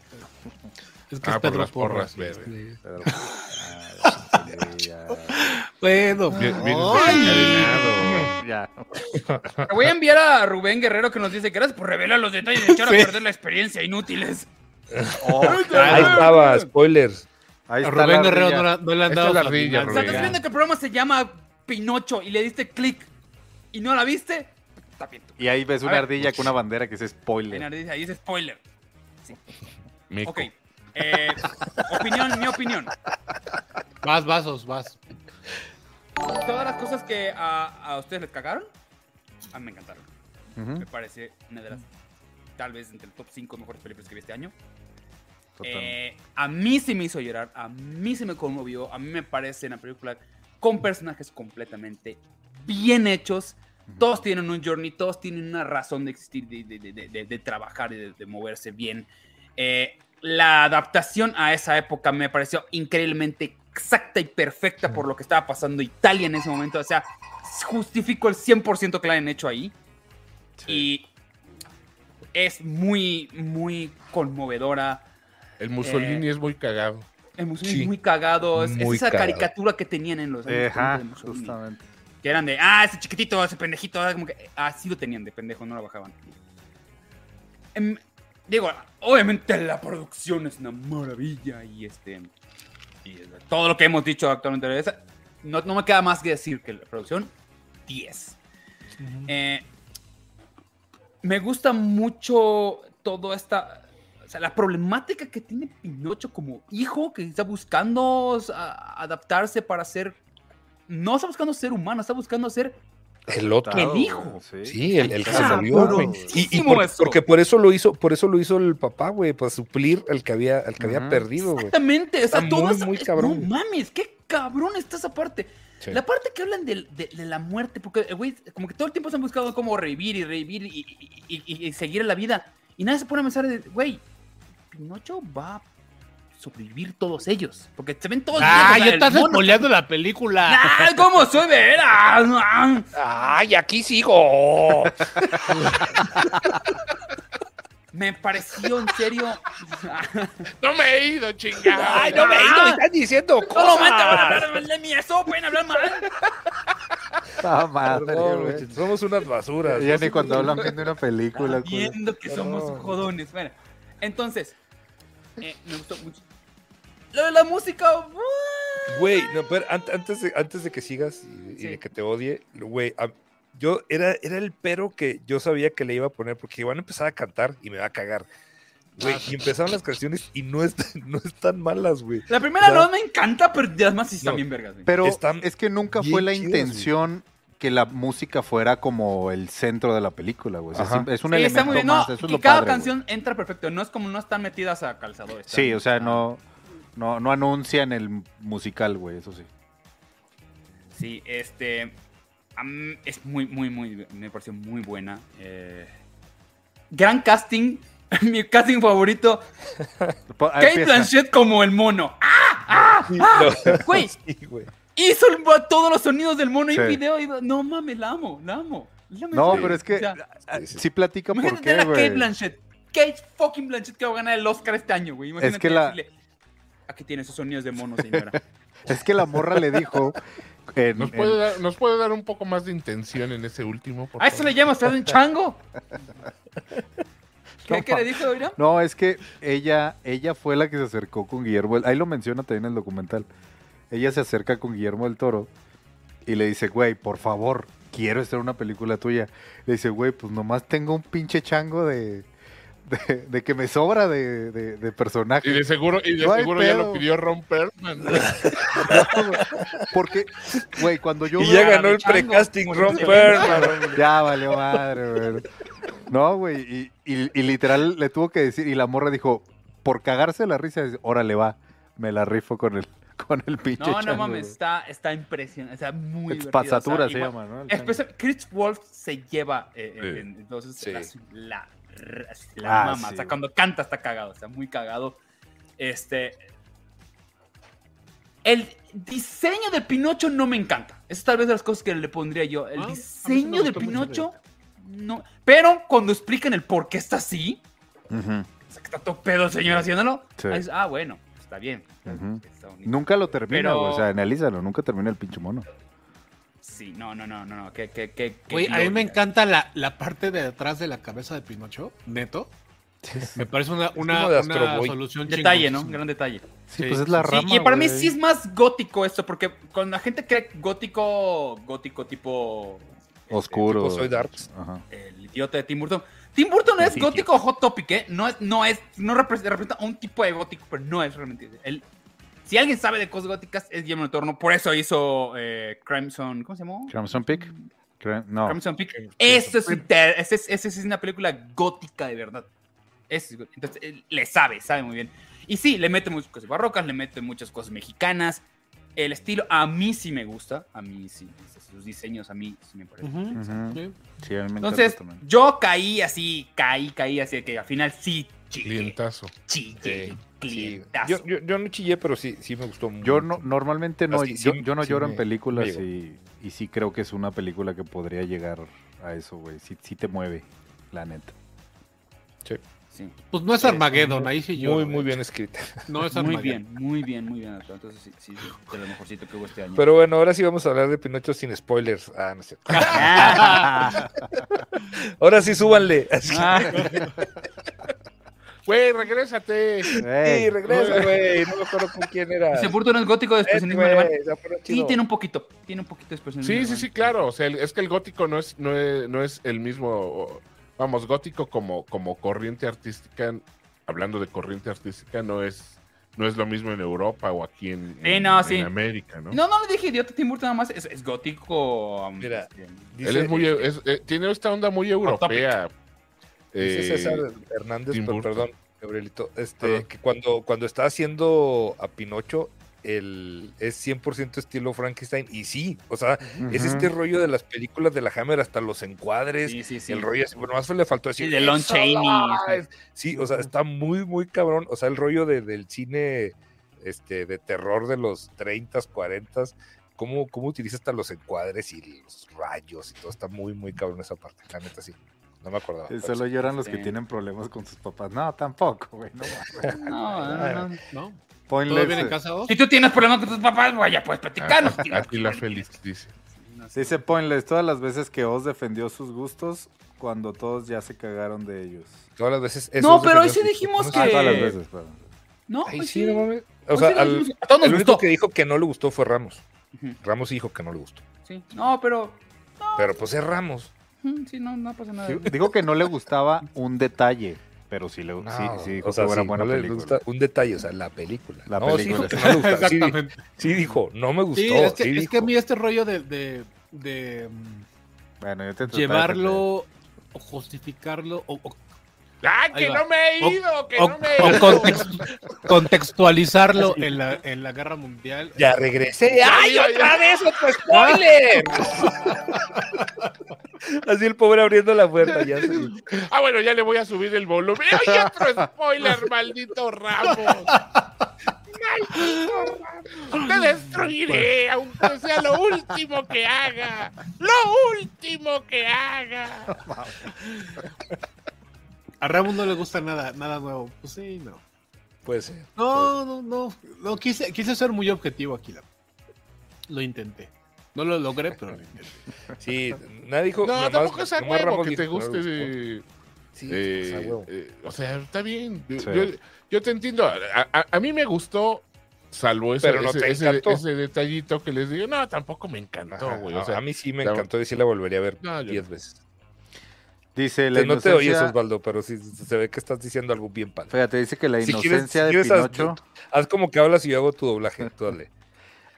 es que Ah, es por Pedro las porras, Porras. este. Pedro. Ah. Bueno, Bien, bien voy a enviar a Rubén Guerrero que nos dice gracias por revelar los detalles y echar Sí. a perder la experiencia inútiles. Oh, Ahí estaba, spoilers. Ahí A está Rubén ardilla. no, la- no le han dado la aguinaldo. O sea, estás viendo que el programa se llama Pinocho y le diste clic y no la viste. está bien. Y ahí ves A una ver. ardilla con una bandera que es spoiler. ahí es spoiler. Meco. Ok. Eh, opinión, mi opinión. Vas, vasos, vas. Todas las cosas que a, a ustedes les cagaron, a mí me encantaron. Me parece una de las, tal vez entre el top 5 mejores películas que vi este año. Eh, a mí sí me hizo llorar, a mí sí me conmovió, a mí me parece una película con personajes completamente bien hechos. Todos tienen un journey, todos tienen una razón de existir, de, de- de- de- trabajar y de, moverse bien. Eh, la adaptación a esa época me pareció increíblemente exacta y perfecta por lo que estaba pasando Italia en ese momento. O sea, justifico el 100% que la han hecho ahí. Y es muy, muy conmovedora. El Mussolini es muy cagado. El Mussolini Sí. es muy cagado. Es, esa cagado. caricatura que tenían en los años Eh, 40 Ajá, justamente. Que eran de, ah, ese chiquitito, ese pendejito. Como que, así lo tenían de pendejo, no lo bajaban. Em, digo, obviamente la producción es una maravilla y este. Y todo lo que hemos dicho actualmente no, no me queda más que decir que la producción, 10. Eh, me gusta mucho todo esta. O sea, la problemática que tiene Pinocho como hijo que está buscando adaptarse para ser. No está buscando ser humano, está buscando ser. El otro. ¿Qué dijo? Sí. Sí, el, el que se Cabrón. murió, güey. Y, y Cabroncísimo por- eso. porque por eso lo hizo, por eso lo hizo el papá, güey, para suplir al que había, al que había perdido, güey. Exactamente, o sea, Está todo muy, cabrón. No mames, qué cabrón está esa parte. Sí. La parte que hablan de, de la muerte, porque, eh, güey, como que todo el tiempo se han buscado cómo revivir y revivir y, y- y- y- seguir la vida. Y nadie se pone a pensar de, güey, Pinocho va a sobrevivir todos ellos. Porque se ven todos Ah, ya estás spoileando la película. ¡Ah, cómo soy veras! ¡Ay, aquí sigo! Me pareció en serio. No me he ido, chingada. ¡Ay, no me he ido! ¡Me están diciendo Solamente van a cosas! hablar mal de mí, eso pueden hablar mal. Ah, madre, Perdón, Somos unas basuras. Ya No ni cuando hablan bien de una película. Viendo que somos jodones. Bueno, entonces, eh, me gustó mucho. Lo de la música. uh, Güey, no, pero an- antes de, antes de que sigas y, y Sí. de que te odie, güey, yo era, era el pero que yo sabía que le iba a poner porque iban a empezar a cantar y me va a cagar. Güey, y empezaron las canciones y no, están, no están malas, güey. La primera Ya. no me encanta, pero las más sí están No, bien vergas. güey. Pero Están es que nunca fue la chidas, intención que la música fuera como el centro de la película, güey. O sea, es un Sí, elemento está muy bien. No, más. Eso es y lo cada padre, güey. canción entra perfecto. No es como no están metidas a calzador. están- Sí, o sea, están- no, no, no anuncian el musical, güey, eso sí. Sí, este. Es muy, muy, muy. Me pareció muy buena. eh, gran casting. Mi casting favorito. Kate. Blanchett como el mono. ¡Ah! Sí, ¡Ah! no, Güey, sí, hizo todos los sonidos del mono y Sí. video. y- no mames, la amo, la amo. La No, sí. pero es que O sea, ah, sí, sí. sí platica por qué, Kate. Blanchett. Kate fucking Blanchett que va a ganar el Oscar este año, güey. Imagínate que la- decirle, Aquí tiene esos sonidos de mono, señora. Es que la morra le dijo. En- ¿Nos en- puede, dar, ¿Nos puede dar un poco más de intención en ese último? por ¿A eso le llamas ¿Estás un chango? ¿Qué, No, qué le dijo, Irán? No, es que ella, ella fue la que se acercó con Guillermo. Ahí lo menciona también en el documental. Ella se acerca con Guillermo del Toro y le dice, güey, por favor, quiero hacer una película tuya. Le dice, güey, pues nomás tengo un pinche chango de, de, de que me sobra de, de, de personaje. Y de seguro, y de No seguro ya lo pidió Ron Perlman. No, Porque, güey, cuando yo Y ya ganó el precasting Ron Perlman. Ya valió madre, güey. No, güey, y, y- y literal le tuvo que decir, y la morra dijo, por cagarse la risa, dice, órale va, me la rifo con el, con el pinche No, no chango, mames, güey". está, está impresionante. Está muy o sea, se igual- llama, ¿no? Chris Wolf se lleva, eh, eh, Sí. en- entonces Sí. la, la, Ah, mama. sí, o sea, cuando canta está cagado, está muy cagado. Este. El diseño de Pinocho no me encanta. Esa es tal vez de las cosas que le pondría yo. El Ah, mí sí me diseño de Pinocho, no. Pero cuando explican el por qué está así, o sea, que está todo pedo el señor haciéndolo, Sí. ah, bueno, está bien. Está. Nunca lo termina, Pero-. O sea, analízalo, nunca termina el pinche mono. Sí, no, no, no, no, no. Que, que, que, a mí me encanta la, la parte de detrás de la cabeza de Pinocho, neto. Me parece una, una, una solución Detalle, ¿no? Gran detalle. Sí, Sí, pues es la. Sí, rama, y para mí sí es más gótico esto, porque cuando la gente cree gótico, gótico tipo Oscuro. tipo Soy Darks. Ajá. El idiota de Tim Burton. Tim Burton es Sí, gótico o hot topic, ¿eh? No es, no es, no representa, representa un tipo de gótico, pero no es realmente. Él, si alguien sabe de cosas góticas, es Guillermo del Toro. Por eso hizo eh, Crimson, ¿cómo se llamó? Crimson Peak. No. Crimson Peak. Eso es, una película gótica de verdad. Es, entonces, él le sabe, sabe muy bien. Y sí, le mete muchas cosas barrocas, le mete muchas cosas mexicanas. El estilo a mí sí me gusta. A mí sí. Sus diseños a mí sí me parecen. Ujú, Ujú. sí. Sí, a mí me Entonces, yo caí así, caí, caí así, que al final sí chillé. Clientazo. Chillé, sí. Clientazo. Yo, yo, yo no chillé, pero sí, sí me gustó mucho. Yo no, normalmente no, Así, yo, sí, yo no sí lloro me- en películas y, y sí creo que es una película que podría llegar a eso, güey. Sí, sí te mueve, la neta. Sí. Pues no es Armageddon, ahí sí yo. Muy, muy bien escrita. No es Muy bien, muy bien, muy bien. Entonces sí, sí, sí, de lo mejorcito que hubo este año. Pero bueno, ahora sí vamos a hablar de Pinocho sin spoilers. Ah, no sé. Ah, Ahora sí, súbanle. Así. ah, Güey, regrésate. Sí, Ey, regresa, güey. No me acuerdo con quién era. Ese Burton es gótico de Este, expresionismo güey, alemán. se Sí, tiene un poquito. Tiene un poquito de expresionismo Sí, sí, alemán. sí, claro. O sea, el- es que el gótico no es, no es, no es el mismo. Vamos, gótico como, como corriente artística. Hablando de corriente artística, no es, no es lo mismo en Europa o aquí en, Sí, en- no, en sí. América, ¿no? No, no le dije idiota Tim Burton nada más. Es, es gótico. um, Mira, este, Dice, Él es muy, es- eh, tiene esta onda muy europea. Dice Eh, César Hernández, Tim pero, perdón, Gabrielito, este, que cuando, cuando está haciendo a Pinocho, el, es 100% estilo Frankenstein. Y sí, o sea, es este rollo de las películas de la Hammer, hasta los encuadres. Sí, sí, sí. El rollo así, bueno, más le faltó decir. Sí, de Lon "It's Chaney". alive". Sí, o sea, está muy, muy cabrón. O sea, el rollo de- del cine este, de terror de los 30s, 40s, cómo, cómo utiliza hasta los encuadres y los rayos y todo. Está muy, muy cabrón esa parte. La neta, sí. No me acordaba. Eh, Solo sí. lloran los que Sí. tienen problemas con sus papás. No, tampoco, güey. No. No, no, no. ¿No? Ponle ¿Todo bien ese- en casa vos? Si tú tienes problemas con tus papás, pues ya puedes platicarnos. tío. a ti la feliz, dice. Dice Pointless todas las veces que Oz defendió sus gustos cuando todos ya se cagaron de ellos. Todas las veces. No, pero hoy sí dijimos que- no Ah, todas las veces, perdón. No, Ay, pues sí, sí. no mames. O sea, al- a todos nos el único gustó. que dijo que no le gustó fue Ramos. Ramos dijo que no le gustó. Sí. No, pero. Pero pues es Ramos. Mm, Sí, no, no pasa nada. Sí, Digo que no le gustaba un detalle, pero sí, le, sí, No, sí dijo o sea, que era sí, buena no le película. gusta un detalle, o sea, la película. La no, película. sí dijo que no le gusta. Sí, Exactamente. sí dijo, no me gustó. Sí, es que, sí es dijo. que a mí este rollo de, de, de, mm, Bueno, yo te de llevarlo o justificarlo o, o- ¡Ah, que no me he O- ido! ¡Que o- no me he o ido! context- contextualizarlo en la, en la guerra mundial. Ya regresé. ¡Ay, otra vez otro spoiler! Así el pobre abriendo la puerta. Ya Ah, bueno, ya le voy a subir el volumen. ¡Ay, otro spoiler, maldito Ramos! ¡Maldito Ramos! ¡Te destruiré, aunque sea lo último que haga! ¡Lo último que haga! A Ramos no le gusta nada, nada nuevo. Pues sí, no. Puede ser. No, no, no. no quise, quise ser muy objetivo aquí. la- Lo intenté. No lo logré, pero lo intenté. Sí, nadie dijo. No, nomás- tampoco es a nomás huevo Ramos que te dijo guste. de- Sí, eh, eh, o sea, está bien. Yo, Sí. yo- yo te entiendo. A, a- a mí me gustó, salvo ese, Pero no ese, detallito que les digo. No, tampoco me encantó, güey. a- O sea, a mí sí me encantó y sí la volvería a ver No, yo 10 no. veces. Dice la no te oyes, Osvaldo, pero sí se ve que estás diciendo algo bien padre. Fíjate, dice que la Si quieres- inocencia si de Pinocho. Haz como que hablas y yo hago tu doblaje. Tú dale.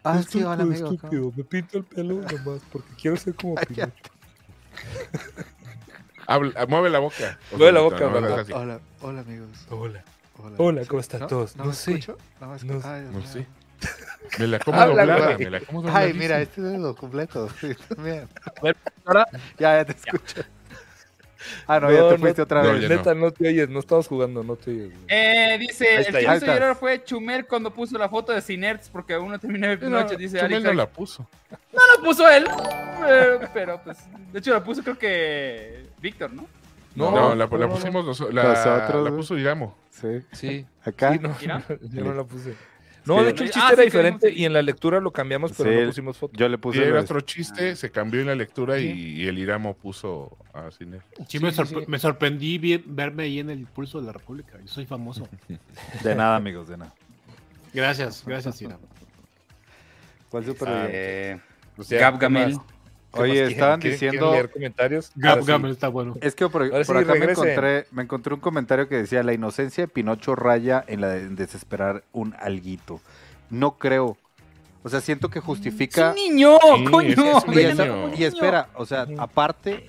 Ah, sí, hola, amigo. me pinto el pelo nomás porque quiero ser como Pinocho. habla- mueve la boca. Mueve la boca, así. Hola, hola, amigos. Hola. Hola, Hola, ¿cómo están todos? No sé. escucho? No. No- Ay, No Dios sé. Me la como Habla, doblada, me la como Ay, mira, este es lo completo. Sí, también. ahora- Ya, ya te escucho. Ah, no, ya te fuiste otra no, vez. Neta, no. te oyes, no estamos jugando, no te oyes. güey. Eh, dice, el que hizo llorar fue Chumel cuando puso la foto de Cinerts porque aún no terminé no, noche, dice Chumel no la puso. No la puso él, pero pues, de hecho la puso creo que Víctor, ¿no? No, No, la, no, la no, pusimos nosotros. La, la puso Iramo. Sí. Sí. Acá. Sí, no, yo no la puse. No, de hecho el Ah, chiste sí, era diferente y en la lectura lo cambiamos, pero Sí, no pusimos foto. Yo le Y puse. era los- otro chiste, se cambió en la lectura y, y el Iramo puso a Cine. Sí, me, Sí, sí, sorpre- sí. me sorprendí bien verme ahí en el pulso de la República. Yo soy famoso. De nada, amigos, de nada. Gracias, gracias, Ira. ¿Cuál superhéroe? Eh, O sea, Gab ¿qué Gamel. más? ¿Qué Oye, más quieren? estaban ¿Quieren- quieren diciendo- leer comentarios? Gab sí. Está bueno. Es que por, sí, acá me encontré, me encontré un comentario que decía, la inocencia de Pinocho raya en la de desesperar un alguito. No creo. O sea, siento que Es justifica... un niño, Sí, coño. es un Y, esa- y espera, o sea, aparte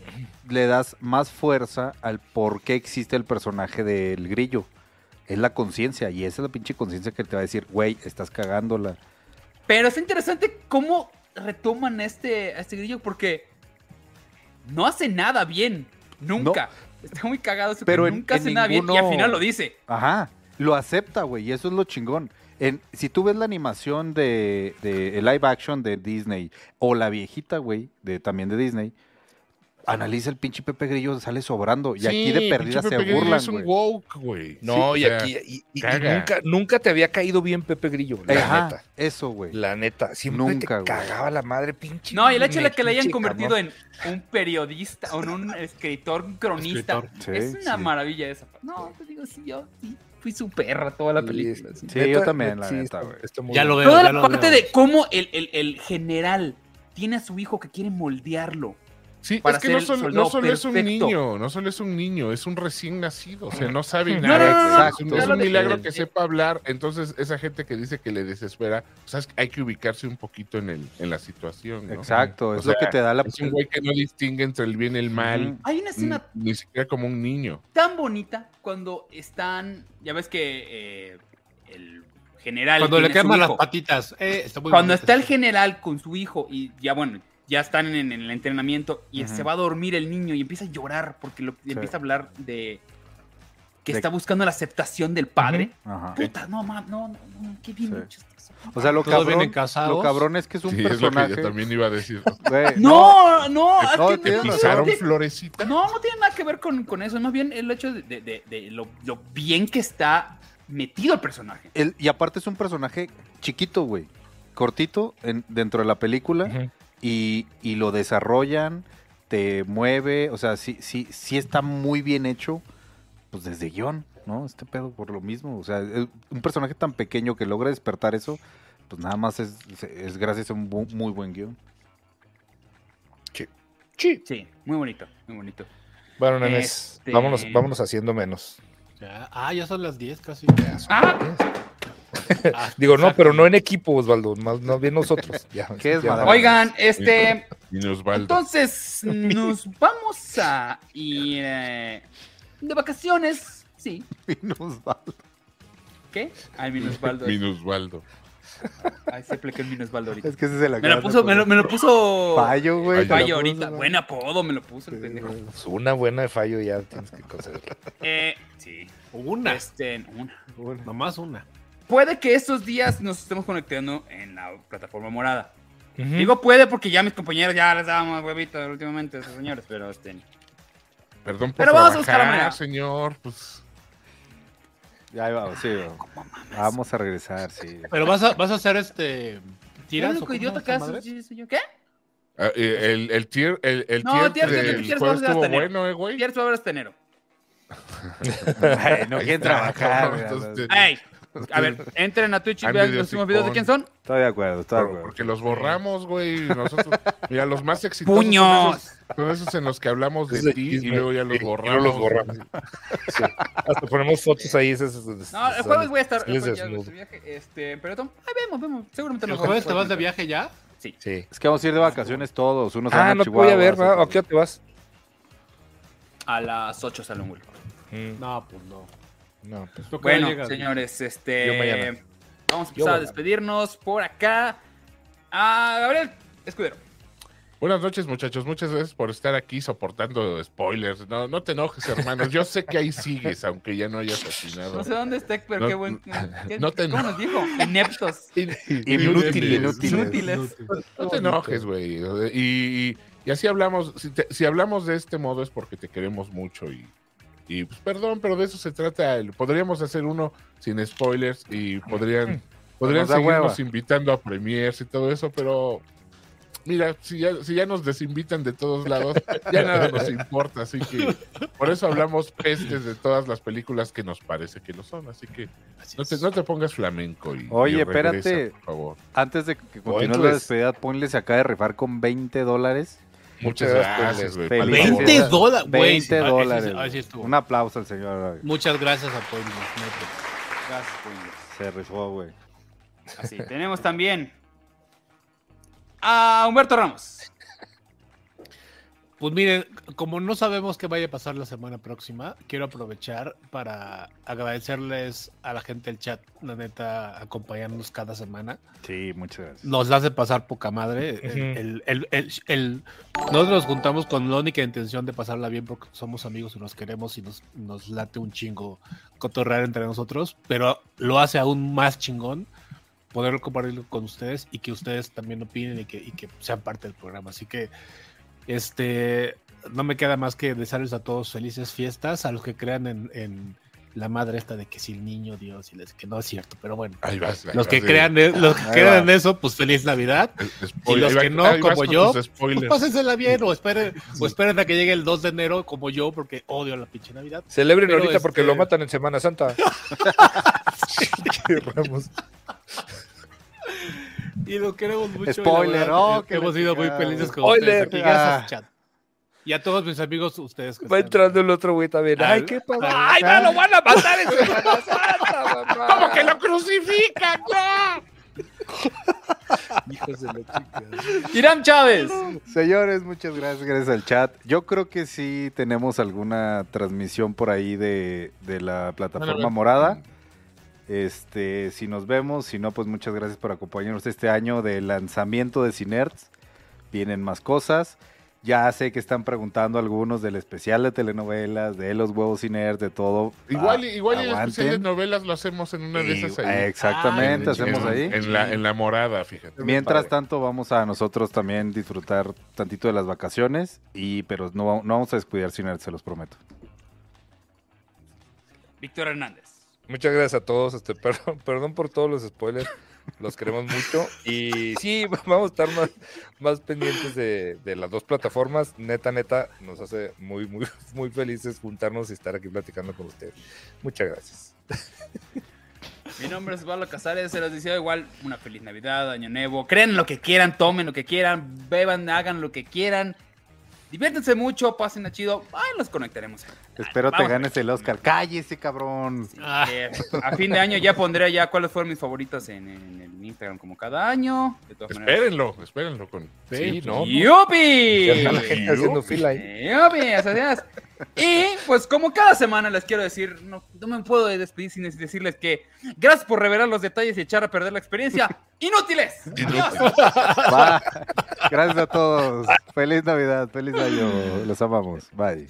le das más fuerza al por qué existe el personaje del grillo. Es la conciencia, y esa es la pinche conciencia que te va a decir, güey, estás cagándola. Pero es interesante cómo retoman a este, a este grillo porque no hace nada bien. Nunca. Está muy cagado Pero en- nunca en hace nada bien y al final lo dice. Ajá, lo acepta, güey, y eso es lo chingón. En, si tú ves la animación de, de el live action de Disney o la viejita, güey, de, también de Disney, analiza el pinche Pepe Grillo, sale sobrando. Y aquí de perdida se Pepe burlan, Es un güey. woke, güey. No, Sí, o y sea, aquí y, y- y caga. nunca, nunca te había caído bien Pepe Grillo, la Ajá, neta. eso, güey. La neta, siempre Nunca, te cagaba la madre, pinche. No, y el hecho de que le hayan convertido cabrón. en un periodista o en un escritor, un cronista, Escritor. Sí, es una sí. maravilla esa. No, te digo, sí, yo sí, fui su perra toda la película. sí. Sí, yo también, la neta, güey. Ya lo veo. Toda ya la lo parte veo. de cómo el, el- el general tiene a su hijo que quiere moldearlo. Sí, para es que no el solo, no solo es un niño, no solo es un niño, es un recién nacido, o sea, no sabe No, nada. no, no, güey. no, es un, milagro que sepa hablar, entonces esa gente que dice que le desespera, pues es- hay que ubicarse un poquito en el en la situación, ¿no? Exacto, O es lo sea, que te da la... Es un güey que no distingue entre el bien y el mal. Hay una escena ni siquiera como un niño. tan bonita cuando están, ya ves que eh, el general... Cuando le queman las patitas. eh, está muy Cuando bonito está el general con su hijo y ya bueno, ya están en, en el entrenamiento y Ujú. se va a dormir el niño y empieza a llorar porque lo, empieza a hablar de que De- está buscando la aceptación del padre. Ajá. Puta, no, mam, no, no, no, qué bien Sí. hecho está. O sea, lo cabrón, lo cabrón es que es un Sí, es lo que personaje... yo también iba a decir. güey, No, no, es No, que no, razón. ¿Pisaron tiene- florecita? no, no tiene nada que ver con, con eso, es más bien el hecho de, de- de- de lo, lo bien que está metido el personaje. El- y aparte es un personaje chiquito, güey. Cortito en- dentro de la película. Ujú. Y, y lo desarrollan, te mueve, o sea, sí, sí, sí está muy bien hecho, pues desde guion, ¿no? Este pedo por lo mismo, o sea, un personaje tan pequeño que logra despertar eso, pues nada más es, es gracias a un bu- muy buen guion. Sí. Sí, muy bonito, muy bonito. Bueno, nenes, Este- vámonos, vámonos haciendo menos. Ya. Ah, ya son las 10 casi. Ah, Ah, Digo, no, pero no en equipo, Osvaldo, más, más bien nosotros. Ya, ¿Qué es, ya. madre? oigan, este, entonces nos vamos a ir eh, de vacaciones, sí. Minusvaldo. ¿Qué? Ay, Minusvaldo. Minusvaldo. Ay, se aplica el Minusvaldo ahorita. Es que ese se la Me lo puso, me lo, me lo puso Fallo, güey. Fallo ahorita. Buen apodo me lo puso el Sí, pendejo. Pues una buena de fallo ya tienes que conseguirla. Eh, sí. Una. Este, una. Nomás una. Puede que estos días nos estemos conectando en la plataforma morada. Digo puede porque ya mis compañeros ya les dábamos huevitos últimamente a esos señores, pero este. Perdón por Pero vamos a buscar manera. señor. Pues Ya ahí vamos, sí. Vamos a regresar, sí. Pero vas a, vas a hacer este. ¿Qué? ah, eh, el, el tier, el, el No, tier, tier, tier, tier, tier, tier, tier. bueno, eh, güey. Hasta enero. Ay, no quieren trabajar. entonces, Ey, a ver, entren a Twitch y vean los últimos videos de quién son. Estoy de acuerdo, estoy de acuerdo. porque los borramos, güey. Nosotros, mira, los más exitosos ¡Puños! Son, esos, son esos en los que hablamos de ti y luego ya los borramos. los borramos. Sí. Hasta ponemos fotos ahí. esas- esas- No, el jueves voy a estar. Jueves ya desnudo. de viaje. Este, pero tom- ahí vemos, vemos. Seguramente ¿El nos jueves te vas de viaje ya? Sí. Sí. Es que vamos a ir de vacaciones todos. Unos Ah, no te voy a ver. ¿A qué hora te vas? A las 8 sale un vuelo. Mm, No, pues no. No, pues. ¿Tú qué Bueno, señores, este. Vamos a empezar a despedirnos por acá. A Gabriel Escudero. Buenas noches, muchachos. Muchas gracias por estar aquí soportando spoilers. No, no te enojes, hermanos. Yo sé que ahí sigues, aunque ya no hayas asesinado. No sé dónde está, pero No, qué buen. ¿qué- no te ¿Cómo nos dijo? Ineptos. Inútiles. Inútiles. No te enojes, güey. Y, y- y así hablamos. Si, te- si hablamos de este modo es porque te queremos mucho. Y, y, pues perdón, pero de eso se trata. el- podríamos hacer uno sin spoilers y podrían, podrían seguirnos hueva. invitando a premiers y todo eso, pero. Mira, si ya, si ya nos desinvitan de todos lados, ya nada nos importa, así que por eso hablamos pestes de todas las películas que nos parece que lo son, así que Así no te, no te pongas flamenco y Oye, y regresa, espérate. por favor. Antes de que continúe la entonces- despedida, ponle se acaba de rifar con 20 dólares Muchas gracias, güey. Felicidades. 20 dólares, güey. 20 Ah, dólares. ah, estuvo. Un aplauso al señor. Muchas gracias a Pointless, neta. Gracias, Pointless. Se rifó, güey. Así, tenemos también a Humberto Ramos. Pues miren, como no sabemos qué vaya a pasar la semana próxima, quiero aprovechar para agradecerles a la gente del chat, la neta, acompañarnos cada semana. Sí, muchas gracias. Nos hace pasar poca madre. El- el- el- el- el- nosotros nos juntamos con la única intención de pasarla bien porque somos amigos y nos queremos y nos, nos late un chingo cotorrear entre nosotros, pero lo hace aún más chingón poder compartirlo con ustedes y que ustedes también opinen y que, y que sean parte del programa. Así que este no me queda más que desearles a todos felices fiestas, a los que crean en, en la madre esta de que si el niño Dios y les que no es cierto, pero bueno. Ahí vas, ahí Los que vas, crean, en- los que Ahí crean va. en eso, pues feliz Navidad. Y los va- que no, como yo, Pues pásensela bien o esperen, o esperen a que llegue el 2 de enero como yo, porque odio la pinche Navidad. Celebren Pero, ahorita porque este- lo matan en Semana Santa. Qué Ramos. Y lo queremos mucho. Spoiler, verdad, oh, que hemos sido muy felices con Spoiler. ustedes aquí. Gracias, Ah. chat. Y a todos mis amigos, ustedes Va están- entrando el otro güey también. Ay, qué padre. Ay, no, lo van a matar en mamá. ¿Cómo que lo crucifican? ¡No! Hijos de la chica. Irán Chávez. Señores, muchas gracias, gracias al chat. Yo creo que sí tenemos alguna transmisión por ahí de, de la plataforma morada. Este, si nos vemos, si no, pues muchas gracias por acompañarnos este año de lanzamiento de Cinerts. Vienen más cosas. Ya sé que están preguntando algunos del especial de telenovelas, de los huevos Cinerts, de todo. Igual, Ah, igual el especial de novelas lo hacemos en una de Y- esas ahí. Exactamente, Ah, hacemos en, ahí. En la, en la morada, fíjate. Mientras tanto, vamos a nosotros también disfrutar tantito de las vacaciones, y pero no, no vamos a descuidar Cinerts, se los prometo. Víctor Hernández. Muchas gracias a todos. Este, perdón, perdón por todos los spoilers. Los queremos mucho. Y sí, vamos a estar más, más pendientes de, las dos plataformas. Neta, neta, nos hace muy, muy, muy felices juntarnos y estar aquí platicando con ustedes. Muchas gracias. Mi nombre es Osvaldo Casares, se los deseo igual una feliz Navidad, Año Nuevo. Crean lo que quieran, tomen lo que quieran, beban, hagan lo que quieran. Diviértanse mucho, pasen a chido. Ahí los conectaremos. Espero te Vamos a ganes el Oscar. Cállese, cabrón. Ah. Eh, a fin de año ya pondré ya cuáles fueron mis favoritas en, en el Instagram como cada año. De todas maneras. Espérenlo, espérenlo con. Sí, no. ¡Yupi! Ya está la gente haciendo fila ahí. ¡Yupi! Así es. Y pues como cada semana les quiero decir, no, no me puedo despedir sin decirles que gracias por revelar los detalles y echar a perder la experiencia. ¡Inútiles! Adiós. Va. Gracias a todos. Feliz Navidad, feliz año. Los amamos. Bye.